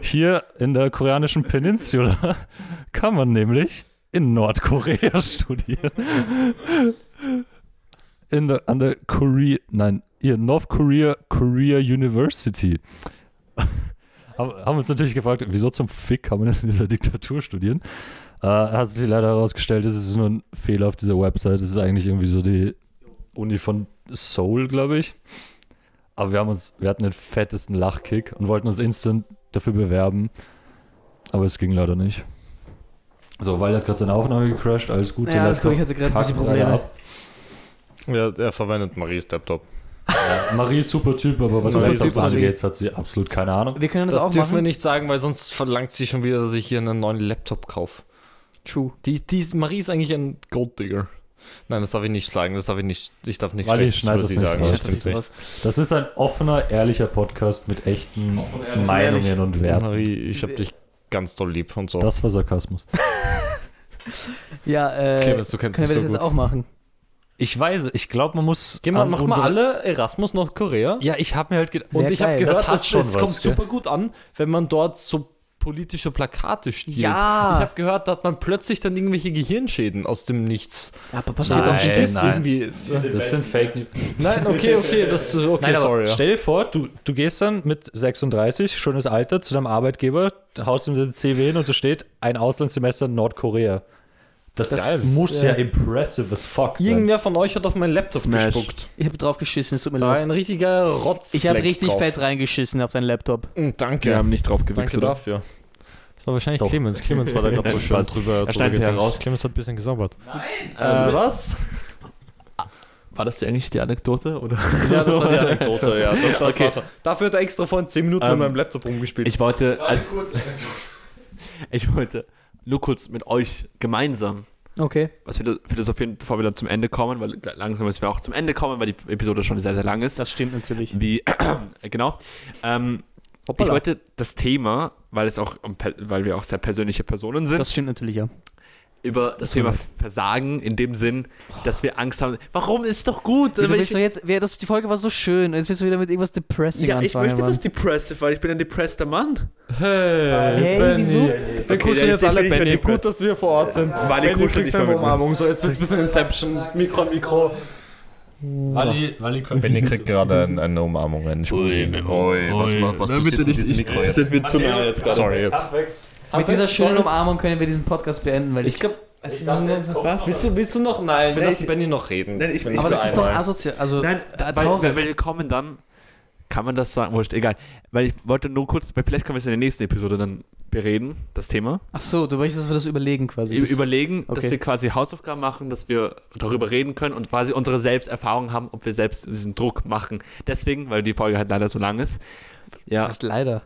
Hier in der koreanischen Peninsula *laughs* kann man nämlich in Nordkorea *laughs* studieren. In der, an der Korea, nein, hier, North Korea, Korea University. Haben, uns natürlich gefragt, wieso zum Fick kann man in dieser Diktatur studieren? Äh, hat sich leider herausgestellt, es ist nur ein Fehler auf dieser Website. Es ist eigentlich irgendwie so die Uni von Seoul, glaube ich. Aber wir haben uns, wir hatten den fettesten Lachkick und wollten uns instant dafür bewerben. Aber es ging leider nicht. So, weil er hat gerade seine Aufnahme gecrashed, alles gut. Ja, der alles gut, ich hatte gerade ein bisschen Probleme. Ja, er verwendet Maries Laptop. Ja, Marie ist super Typ, aber was Marie Typ. hat sie absolut keine Ahnung. Wir können das, Das auch dürfen wir machen. nicht sagen, weil sonst verlangt sie schon wieder, dass ich hier einen neuen Laptop kaufe. True. Die, die ist, Marie ist eigentlich ein Golddigger. Nein, das darf ich nicht sagen. Das darf ich nicht. Ich darf nicht Weil ich schneide das sie nicht sagen. raus. Das raus. Das ist ein offener, ehrlicher Podcast mit echten ehrlich. Meinungen und Werten. Marie, ich hab dich ganz doll lieb und so. Das war Sarkasmus. Ja, äh, Clemens, du kennst können mich wir so das jetzt gut. auch machen? Ich weiß, ich glaube, man muss. Geh mal, an machen wir alle Erasmus nach Korea. Ja, ich habe mir halt gedacht. Und ich habe gehört, Das schon es was, kommt gell? super gut an, wenn man dort so politische Plakate stiehlt. Ja. Ich habe gehört, da hat man plötzlich dann irgendwelche Gehirnschäden aus dem Nichts. Aber pass Steht am Nein, Stift nein. irgendwie. Das sind Fake News. Nein, okay, okay, das ist okay, Nein, sorry. Ja. stell dir vor, du, du gehst dann mit 36, schönes Alter, zu deinem Arbeitgeber, haust ihm den CV hin und da steht ein Auslandssemester in Nordkorea. Das, Das- muss ja. ja. impressive as fuck sein. Irgendwer von euch hat auf meinen Laptop Smash. gespuckt. Ich habe drauf geschissen, es tut mir leid. ein richtiger Rotz. Ich habe richtig fett reingeschissen auf deinen Laptop. Danke. Wir haben nicht drauf Danke gewichst, dafür. Das war wahrscheinlich Doch. Clemens. Clemens war da gerade so *laughs* schön drüber, drüber schneidet gedingst. heraus. Clemens hat ein bisschen gesaubert. Äh, was? *laughs* War das eigentlich die Anekdote? Oder? Ja, das war die Anekdote, ja. *laughs* Das, das Okay. war's. Dafür hat er extra vorhin 10 Minuten Ähm, mit meinem Laptop rumgespielt. Ich wollte, also, ich wollte nur kurz mit euch gemeinsam Okay. was philo- philosophieren, bevor wir dann zum Ende kommen, weil langsam müssen wir auch zum Ende kommen, weil die Episode schon sehr, sehr lang ist. Das stimmt natürlich. Wie, *clears throat* genau. Ähm, ich wollte das Thema, weil es auch, per- weil wir auch sehr persönliche Personen sind, Das stimmt natürlich, ja. Über das, das Thema. Versagen in dem Sinn, dass wir Angst haben. Warum ist doch gut? Wieso willst du jetzt, wer, das, die Folge war so schön, jetzt willst du wieder mit irgendwas Depressing ja, ich anfangen, möchte Mann. was depressive, weil ich bin ein depresster Mann. Hey, wieso? Wir Okay, kuscheln jetzt alle nicht Benny. Gut, dass wir vor Ort sind. Wally Benny, kuschelt kriegst nicht eine. Umarmung. So, jetzt wird's ein bisschen Inception. Mikro, Mikro. Wally, Wally Benny kriegt gerade eine Umarmung. Eine Ui, was, macht- was passiert mit diesem Mikro jetzt? Sind wir zu nah jetzt gerade? Sorry, jetzt. Mit dieser schönen Umarmung können wir diesen Podcast beenden, weil ich, Ich glaube, willst du, willst du noch? Nein, wir lassen Benny noch reden. Nein, ich- Wenn ich- aber das ist doch asozial. Also, Nein, da, weil, weil wir kommen dann, kann man das sagen? Wurscht, egal. Weil ich wollte nur kurz, weil vielleicht können wir es in der nächsten Episode dann bereden, das Thema. Ach so, du möchtest, dass wir das überlegen quasi. Überlegen, dass Okay. wir quasi Hausaufgaben machen, dass wir darüber reden können und quasi unsere Selbsterfahrung haben, ob wir selbst diesen Druck machen. Deswegen, weil die Folge halt leider so lang ist. Ja, Fast leider.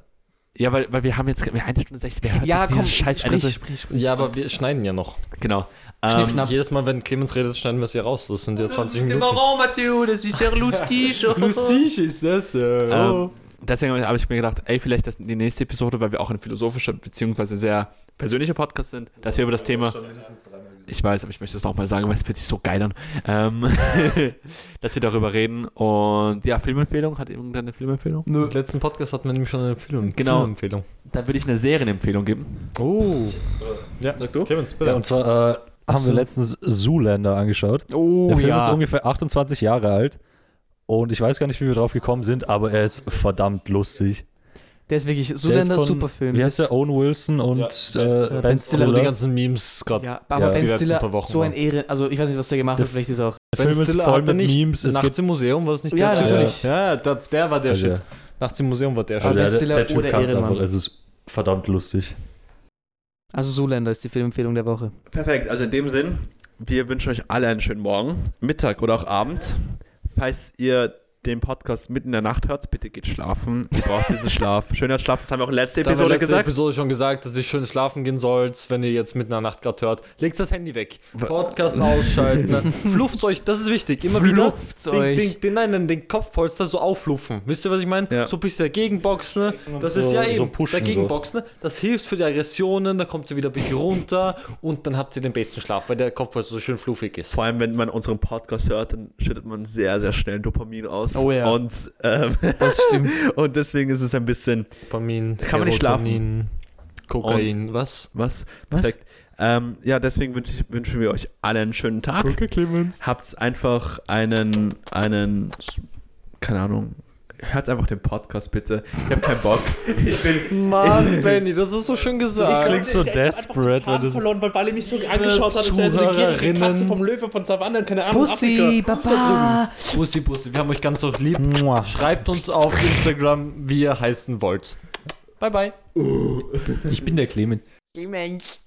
Ja weil, weil wir haben jetzt wir haben eine Stunde 60. Wer hört Ja, komm, dieses Scheiß sprich, also, sprich, sprich. Ja, aber wir schneiden ja noch. Genau. Ähm. Jedes Mal, wenn Clemens redet, schneiden wir es ja raus. Das sind ja 20 Minuten. Warum, Matteo? Das ist ja lustig. *laughs* Lustig ist das. Äh, Ähm, deswegen habe ich mir gedacht, ey, vielleicht das, die nächste Episode, weil wir auch ein philosophischer beziehungsweise sehr persönlicher Podcast sind, dass wir über das Thema. Ich weiß, aber ich möchte es nochmal sagen, weil es fühlt sich so geil an. Ähm, *laughs* dass wir darüber reden. Und ja, Filmempfehlung. Hat irgendeine Filmempfehlung? Im letzten Podcast hatten wir nämlich schon eine Empfehlung. Genau. Empfehlung. Da würde ich eine Serienempfehlung geben. Oh. Ja, Sag du? Clemens, bitte. Ja, und zwar äh, haben wir letztens Zoolander angeschaut. Oh, Der Film ja. ist ungefähr 28 Jahre alt. Und ich weiß gar nicht, wie wir drauf gekommen sind, aber er ist verdammt lustig. Der ist wirklich, Der ist Zuländer, von- super Film. Wie heißt der? Owen Wilson und äh, Ben Ben Stiller. So die Stiller. ganzen Memes gerade. Ja, aber Ja. Ben Die letzten Stiller, paar Wochen so ein waren. Ehre, also ich weiß nicht, was der gemacht hat, vielleicht ist er auch. Der Film ist voll mit Memes. Es Nachts im Museum war das nicht Ja, der Typ? natürlich. Ja, der, der war der Also, Shit. Nachts im Museum war der also Shit. Ben der, Stiller der Typ oder kann es Ehrenmann. einfach. Es ist verdammt lustig. Also Zoolander ist die Filmempfehlung der Woche. Perfekt, also in dem Sinn, wir wünschen euch alle einen schönen Morgen, Mittag oder auch Abend. Falls ihr den Podcast mitten in der Nacht hört, bitte geht schlafen. Ihr braucht diesen Schlaf. *laughs* Schöner Schlaf, das haben wir auch in der letzten Da Episode letzte gesagt. Episode schon gesagt, dass ihr schön schlafen gehen sollt, wenn ihr jetzt mitten in der Nacht gerade hört. Legt das Handy weg. Podcast ausschalten. ne? Flufft euch, das ist wichtig. Immer wieder. Flufft's Den, euch. den, den, nein, den Kopfpolster so aufluffen. Wisst ihr, was ich meine? Ja. So ein bisschen dagegen boxen. Ne? Das so- ist ja so eben pushen dagegen so. boxen. Ne? Das hilft für die Aggressionen. Da kommt ihr wieder ein bisschen runter und dann habt ihr den besten Schlaf, weil der Kopfpolster so schön fluffig ist. Vor allem, wenn man unseren Podcast hört, dann schüttet man sehr, sehr schnell Dopamin aus. Oh ja. Und, ähm, Das stimmt. *laughs* und deswegen ist es ein bisschen, Dopamin, Kann man nicht Serotonin, Kokain, was? was? Was? Perfekt. Ähm, ja, deswegen wünsch ich, wünschen wir euch alle einen schönen Tag. Clemens. Habt einfach einen, einen, keine Ahnung, hört einfach den Podcast bitte. Ich habe keinen Bock. Ich bin, *laughs* Mann, Benny, das ist so schön gesagt. klingt so desperate, wenn du- verloren, weil Wally mich so angeschaut hat, als wäre sie eine gierige Katze Katze vom Löwe von Savanne, keine Ahnung, Bussi, Papa. Bussi, Bussi, wir haben euch ganz so lieb. Mua. Schreibt uns auf Instagram, wie ihr heißen wollt. Bye, bye. Ich bin der Clemens. Mensch.